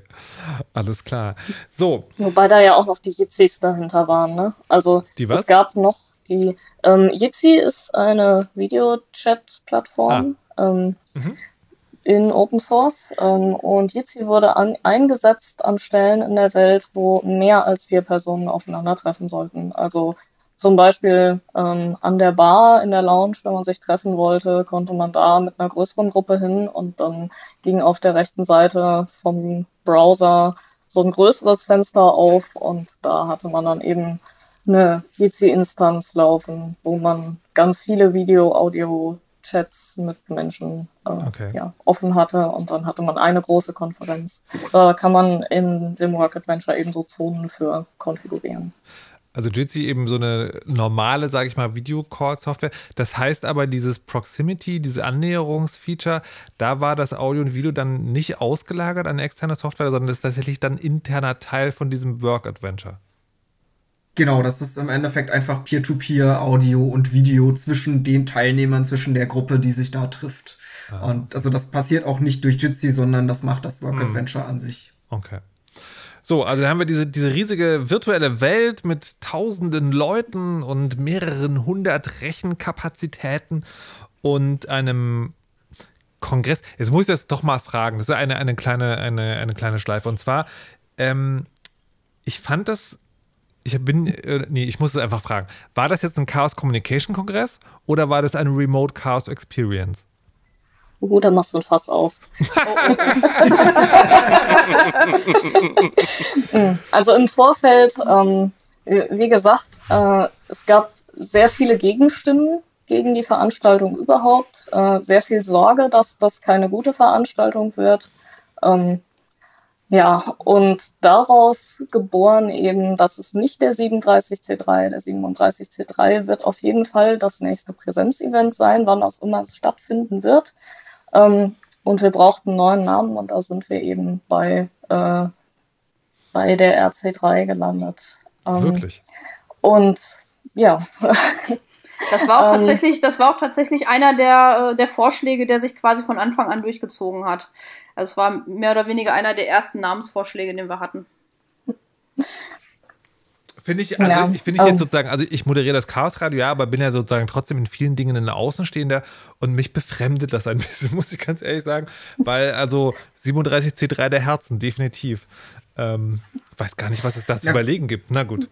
Speaker 1: alles klar. So.
Speaker 2: Wobei da ja auch noch die Jitsis dahinter waren, ne? Also
Speaker 1: die was?
Speaker 2: es gab noch die ähm, Jitsi ist eine Videochat-Plattform. Ah. Ähm, mhm in Open Source ähm, und Jitsi wurde an, eingesetzt an Stellen in der Welt, wo mehr als vier Personen aufeinandertreffen sollten. Also zum Beispiel ähm, an der Bar in der Lounge, wenn man sich treffen wollte, konnte man da mit einer größeren Gruppe hin und dann ging auf der rechten Seite vom Browser so ein größeres Fenster auf und da hatte man dann eben eine Jitsi-Instanz laufen, wo man ganz viele Video, Audio, Chats mit Menschen äh, okay. ja, offen hatte und dann hatte man eine große Konferenz. Da kann man in dem Work Adventure eben so Zonen für konfigurieren.
Speaker 1: Also Jitsi eben so eine normale, sage ich mal, Video-Call-Software. Das heißt aber, dieses Proximity, diese Annäherungsfeature, da war das Audio und Video dann nicht ausgelagert an externe Software, sondern das ist tatsächlich dann interner Teil von diesem Work-Adventure.
Speaker 4: Genau, das ist im Endeffekt einfach Peer-to-Peer Audio und Video zwischen den Teilnehmern, zwischen der Gruppe, die sich da trifft. Ah. Und also das passiert auch nicht durch Jitsi, sondern das macht das Work hm. Adventure hm. an sich.
Speaker 1: Okay. So, also da haben wir diese, diese riesige virtuelle Welt mit tausenden Leuten und mehreren hundert Rechenkapazitäten und einem Kongress. Jetzt muss ich das doch mal fragen. Das ist eine, eine, kleine, eine, eine kleine Schleife. Und zwar, ähm, ich fand das ich bin, äh, nee, ich muss es einfach fragen. War das jetzt ein Chaos Communication Kongress oder war das eine Remote Chaos Experience?
Speaker 2: Oh, da machst du ein Fass auf. also im Vorfeld, ähm, wie gesagt, äh, es gab sehr viele Gegenstimmen gegen die Veranstaltung überhaupt, äh, sehr viel Sorge, dass das keine gute Veranstaltung wird. Ähm, ja, und daraus geboren eben, dass es nicht der 37C3, der 37C3 wird auf jeden Fall das nächste Präsenzevent sein, wann auch immer es stattfinden wird. Ähm, und wir brauchten einen neuen Namen und da sind wir eben bei, äh, bei der RC3 gelandet.
Speaker 1: Ähm, Wirklich?
Speaker 2: Und ja.
Speaker 5: Das war auch ähm, tatsächlich, das war auch tatsächlich einer der, äh, der Vorschläge, der sich quasi von Anfang an durchgezogen hat. Also es war mehr oder weniger einer der ersten Namensvorschläge, den wir hatten.
Speaker 1: Finde ich, also ja, ich finde ich jetzt sozusagen, also ich moderiere das Chaos Radio, ja, aber bin ja sozusagen trotzdem in vielen Dingen ein Außenstehender und mich befremdet das ein bisschen, muss ich ganz ehrlich sagen, weil also 37C3 der Herzen, definitiv. Ähm, weiß gar nicht, was es da zu ja. überlegen gibt. Na gut.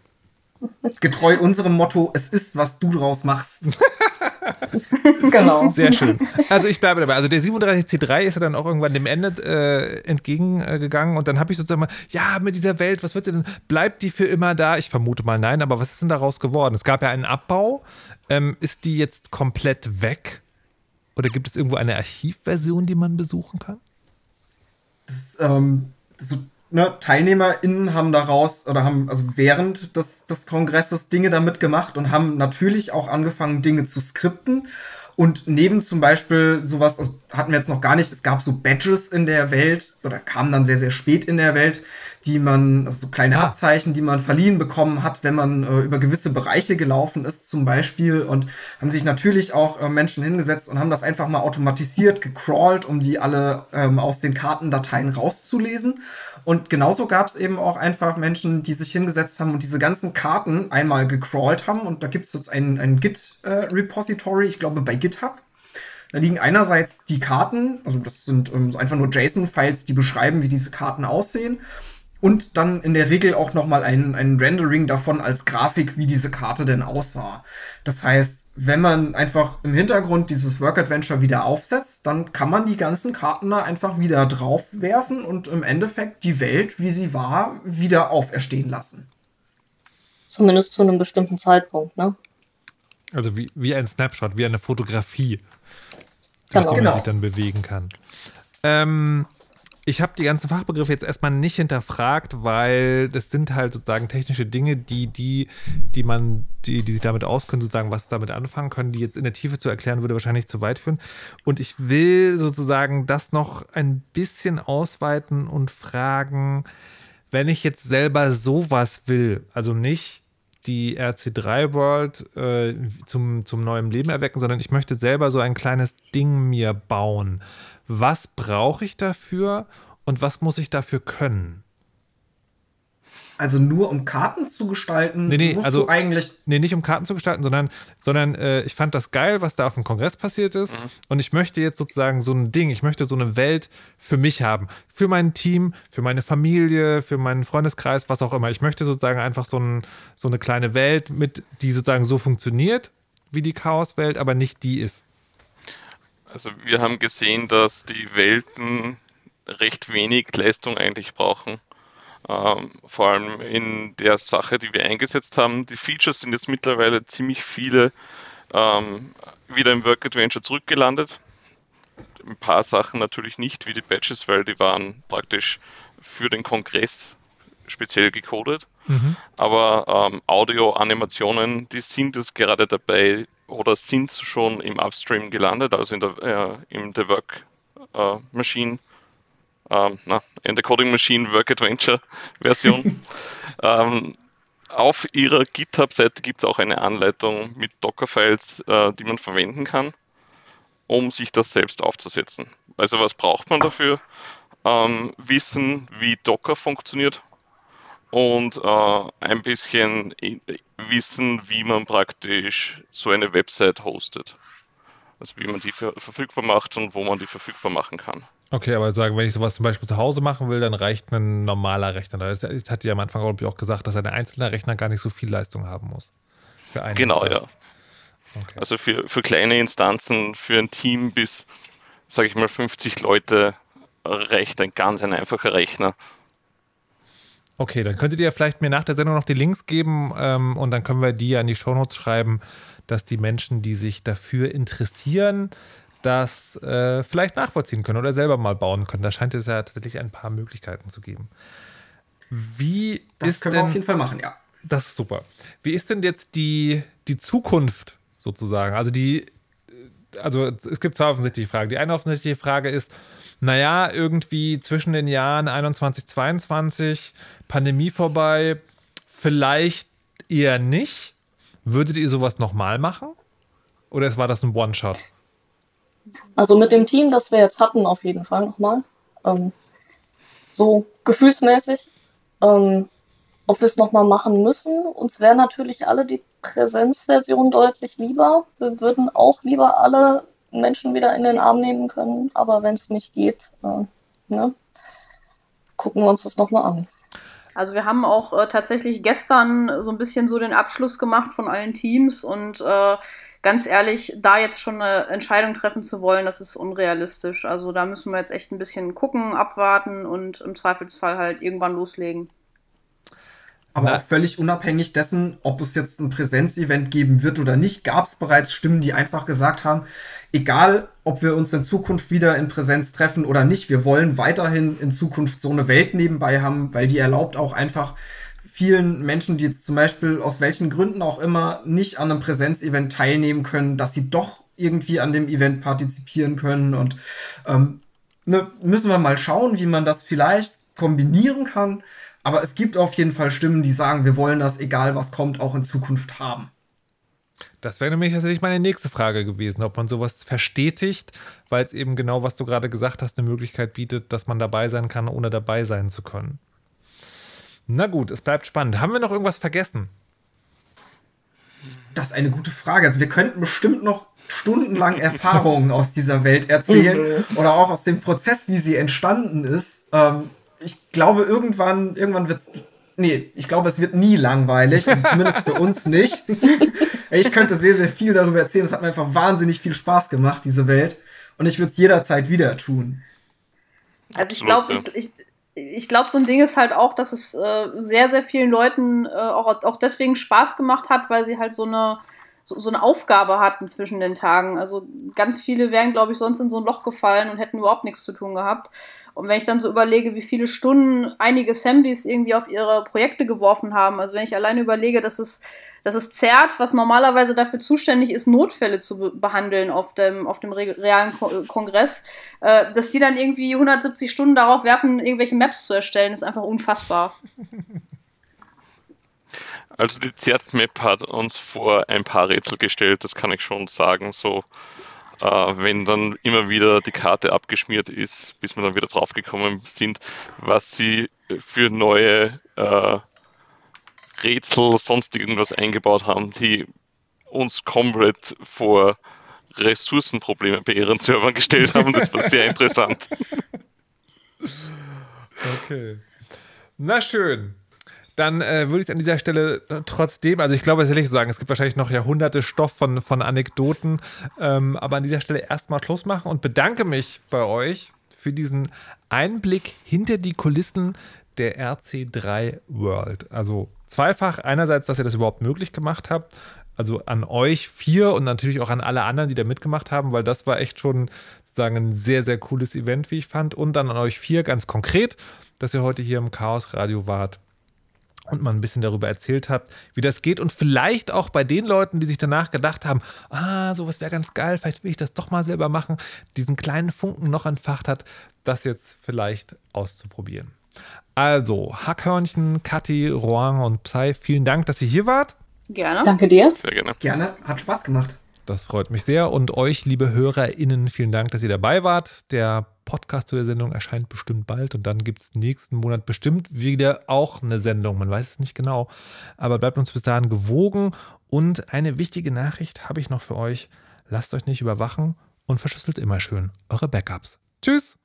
Speaker 4: Getreu unserem Motto, es ist, was du draus machst.
Speaker 2: genau.
Speaker 1: Sehr schön. Also ich bleibe dabei. Also der 37C3 ist ja dann auch irgendwann dem Ende äh, entgegengegangen und dann habe ich sozusagen mal, ja, mit dieser Welt, was wird denn, bleibt die für immer da? Ich vermute mal nein, aber was ist denn daraus geworden? Es gab ja einen Abbau. Ähm, ist die jetzt komplett weg? Oder gibt es irgendwo eine Archivversion, die man besuchen kann?
Speaker 4: Das, ähm, so ne, TeilnehmerInnen haben daraus oder haben also während des, des Kongresses Dinge damit gemacht und haben natürlich auch angefangen, Dinge zu skripten. Und neben zum Beispiel sowas, also hatten wir jetzt noch gar nicht, es gab so Badges in der Welt oder kamen dann sehr, sehr spät in der Welt, die man, also so kleine ah. Abzeichen, die man verliehen bekommen hat, wenn man äh, über gewisse Bereiche gelaufen ist, zum Beispiel. Und haben sich natürlich auch äh, Menschen hingesetzt und haben das einfach mal automatisiert gecrawlt, um die alle ähm, aus den Kartendateien rauszulesen. Und genauso gab es eben auch einfach Menschen, die sich hingesetzt haben und diese ganzen Karten einmal gecrawlt haben. Und da gibt es jetzt ein, ein Git-Repository, äh, ich glaube bei GitHub Da liegen einerseits die Karten, also das sind ähm, einfach nur JSON-Files, die beschreiben, wie diese Karten aussehen. Und dann in der Regel auch nochmal ein, ein Rendering davon als Grafik, wie diese Karte denn aussah. Das heißt, wenn man einfach im Hintergrund dieses Work Adventure wieder aufsetzt, dann kann man die ganzen Karten da einfach wieder draufwerfen und im Endeffekt die Welt, wie sie war, wieder auferstehen lassen.
Speaker 2: Zumindest zu einem bestimmten Zeitpunkt, ne?
Speaker 1: Also wie, wie ein Snapshot, wie eine Fotografie,
Speaker 2: Genau.
Speaker 1: die man
Speaker 4: Genau.
Speaker 1: sich dann bewegen kann. Ähm, ich habe die ganzen Fachbegriffe jetzt erstmal nicht hinterfragt, weil das sind halt sozusagen technische Dinge, die, die, die man, die, die sich damit auskennen, sozusagen was damit anfangen können, die jetzt in der Tiefe zu erklären, würde wahrscheinlich zu weit führen. Und ich will sozusagen das noch ein bisschen ausweiten und fragen, wenn ich jetzt selber sowas will, also nicht die RC3 World äh, zum, zum neuen Leben erwecken, sondern ich möchte selber so ein kleines Ding mir bauen. Was brauche ich dafür und was muss ich dafür können?
Speaker 4: Also nur um Karten zu gestalten,
Speaker 1: Nee, nee,
Speaker 4: musst
Speaker 1: also-
Speaker 4: du eigentlich
Speaker 1: Nee, nicht um Karten zu gestalten, sondern, sondern äh, ich fand das geil, was da auf dem Kongress passiert ist. Und ich möchte jetzt sozusagen so ein Ding, ich möchte so eine Welt für mich haben. Für mein Team, für meine Familie, für meinen Freundeskreis, was auch immer. Ich möchte sozusagen einfach so, ein, so eine kleine Welt, mit, die sozusagen so funktioniert wie die Chaoswelt, aber nicht die ist.
Speaker 3: Also wir haben gesehen, dass die Welten recht wenig Leistung eigentlich brauchen. Ähm, vor allem in der Sache, die wir eingesetzt haben. Die Features sind jetzt mittlerweile ziemlich viele ähm, wieder im Work Adventure zurückgelandet. Ein paar Sachen natürlich nicht, wie die Badges, weil die waren praktisch für den Kongress speziell gecodet. Aber ähm, Audio-Animationen, die sind jetzt gerade dabei oder sind schon im Upstream gelandet, also in der, äh, in der Work äh, Machine, ähm, na, in der Coding Machine Work Adventure Version. ähm, auf ihrer GitHub-Seite gibt es auch eine Anleitung mit Docker-Files, äh, die man verwenden kann, um sich das selbst aufzusetzen. Also was braucht man dafür? Ähm, wissen, wie Docker funktioniert, und äh, ein bisschen i- wissen, wie man praktisch so eine Website hostet. Also wie man die ver verfügbar macht und wo man die verfügbar machen kann.
Speaker 1: Okay, aber sagen, wenn ich sowas zum Beispiel zu Hause machen will, dann reicht ein normaler Rechner. Das das hat ja am Anfang, glaube ich, auch gesagt, dass ein einzelner Rechner gar nicht so viel Leistung haben muss. Für einen
Speaker 3: Genau, ja.
Speaker 1: jedenfalls. Okay.
Speaker 3: Also für, für kleine Instanzen, für ein Team bis, sage ich mal, 50 Leute reicht ein ganz ein einfacher Rechner.
Speaker 1: Okay, dann könntet ihr vielleicht mir nach der Sendung noch die Links geben ähm, und dann können wir die ja in die Shownotes schreiben, dass die Menschen, die sich dafür interessieren, das äh, vielleicht nachvollziehen können oder selber mal bauen können. Da scheint es ja tatsächlich ein paar Möglichkeiten zu geben. Wie
Speaker 4: das
Speaker 1: ist
Speaker 4: können wir
Speaker 1: denn,
Speaker 4: auf jeden Fall machen, ja.
Speaker 1: das ist super. Wie ist denn jetzt die, die Zukunft sozusagen? Also die, also es gibt zwei offensichtliche Fragen. Die eine offensichtliche Frage ist, naja, irgendwie zwischen den Jahren 21, 22, Pandemie vorbei, vielleicht eher nicht. Würdet ihr sowas nochmal machen? Oder es war das ein One-Shot?
Speaker 2: Also mit dem Team, das wir jetzt hatten, auf jeden Fall nochmal. Ähm, so gefühlsmäßig. Ähm, ob wir es nochmal machen müssen. Uns wäre natürlich alle die Präsenzversion deutlich lieber. Wir würden auch lieber alle Menschen wieder in den Arm nehmen können. Aber wenn es nicht geht, äh, ne, gucken wir uns das nochmal an.
Speaker 5: Also wir haben auch äh, tatsächlich gestern so ein bisschen so den Abschluss gemacht von allen Teams und äh, ganz ehrlich, da jetzt schon eine Entscheidung treffen zu wollen, das ist unrealistisch. Also da müssen wir jetzt echt ein bisschen gucken, abwarten und im Zweifelsfall halt irgendwann loslegen.
Speaker 4: Aber
Speaker 1: Na-
Speaker 4: auch völlig unabhängig dessen, ob es jetzt ein Präsenzevent geben wird oder nicht, gab es bereits Stimmen, die einfach gesagt haben, egal ob wir uns in Zukunft wieder in Präsenz treffen oder nicht, wir wollen weiterhin in Zukunft so eine Welt nebenbei haben, weil die erlaubt auch einfach vielen Menschen, die jetzt zum Beispiel aus welchen Gründen auch immer nicht an einem Präsenzevent teilnehmen können, dass sie doch irgendwie an dem Event partizipieren können und ähm, ne, müssen wir mal schauen, wie man das vielleicht kombinieren kann. Aber es gibt auf jeden Fall Stimmen, die sagen, wir wollen das, egal was kommt, auch in Zukunft haben.
Speaker 1: Das wäre nämlich tatsächlich meine nächste Frage gewesen, ob man sowas verstetigt, weil es eben genau, was du gerade gesagt hast, eine Möglichkeit bietet, dass man dabei sein kann, ohne dabei sein zu können. Na gut, es bleibt spannend. Haben wir noch irgendwas vergessen?
Speaker 4: Das ist eine gute Frage. Also wir könnten bestimmt noch stundenlang Erfahrungen aus dieser Welt erzählen oder auch aus dem Prozess, wie sie entstanden ist. Ähm, ich glaube, irgendwann, irgendwann wird es. Nee, ich glaube, es wird nie langweilig. Also zumindest für uns nicht. ich könnte sehr, sehr viel darüber erzählen. Es hat mir einfach wahnsinnig viel Spaß gemacht, diese Welt. Und ich würde es jederzeit wieder tun.
Speaker 5: Also ich glaube, ich, ich, ich glaube, so ein Ding ist halt auch, dass es äh, sehr, sehr vielen Leuten äh, auch, auch deswegen Spaß gemacht hat, weil sie halt so eine, so, so eine Aufgabe hatten zwischen den Tagen. Also ganz viele wären, glaube ich, sonst in so ein Loch gefallen und hätten überhaupt nichts zu tun gehabt. Und wenn ich dann so überlege, wie viele Stunden einige Assemblies irgendwie auf ihre Projekte geworfen haben, also wenn ich alleine überlege, dass es, dass es ZERT, was normalerweise dafür zuständig ist, Notfälle zu be behandeln auf dem, auf dem realen Ko Kongress, äh, dass die dann irgendwie 170 Stunden darauf werfen, irgendwelche Maps zu erstellen, ist einfach unfassbar.
Speaker 3: Also die ZERT-Map hat uns vor ein paar Rätsel gestellt, das kann ich schon sagen, so wenn dann immer wieder die Karte abgeschmiert ist, bis wir dann wieder draufgekommen sind, was sie für neue äh, Rätsel, sonst irgendwas eingebaut haben, die uns komplett vor Ressourcenprobleme bei ihren Servern gestellt haben. Das war sehr interessant.
Speaker 1: Okay. Na schön. Dann äh, würde ich an dieser Stelle trotzdem, also ich glaube, es ehrlich zu sagen, es gibt wahrscheinlich noch Jahrhunderte Stoff von, von Anekdoten, ähm, aber an dieser Stelle erstmal Schluss machen und bedanke mich bei euch für diesen Einblick hinter die Kulissen der RC3 World. Also zweifach einerseits, dass ihr das überhaupt möglich gemacht habt, also an euch vier und natürlich auch an alle anderen, die da mitgemacht haben, weil das war echt schon sozusagen ein sehr, sehr cooles Event, wie ich fand. Und dann an euch vier ganz konkret, dass ihr heute hier im Chaos Radio wart und man ein bisschen darüber erzählt habt, wie das geht und vielleicht auch bei den Leuten, die sich danach gedacht haben, ah, sowas wäre ganz geil, vielleicht will ich das doch mal selber machen, diesen kleinen Funken noch entfacht hat, das jetzt vielleicht auszuprobieren. Also, Hackhörnchen, Kathi, Roang und Psy, vielen Dank, dass ihr hier wart.
Speaker 2: Gerne. Danke dir.
Speaker 3: Sehr gerne.
Speaker 4: Gerne, hat Spaß gemacht.
Speaker 1: Das freut mich sehr. Und euch, liebe HörerInnen, vielen Dank, dass ihr dabei wart. Der Podcast zu der Sendung erscheint bestimmt bald und dann gibt es nächsten Monat bestimmt wieder auch eine Sendung. Man weiß es nicht genau. Aber bleibt uns bis dahin gewogen. Und eine wichtige Nachricht habe ich noch für euch. Lasst euch nicht überwachen und verschlüsselt immer schön eure Backups. Tschüss!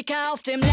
Speaker 6: 20 Sticker auf dem.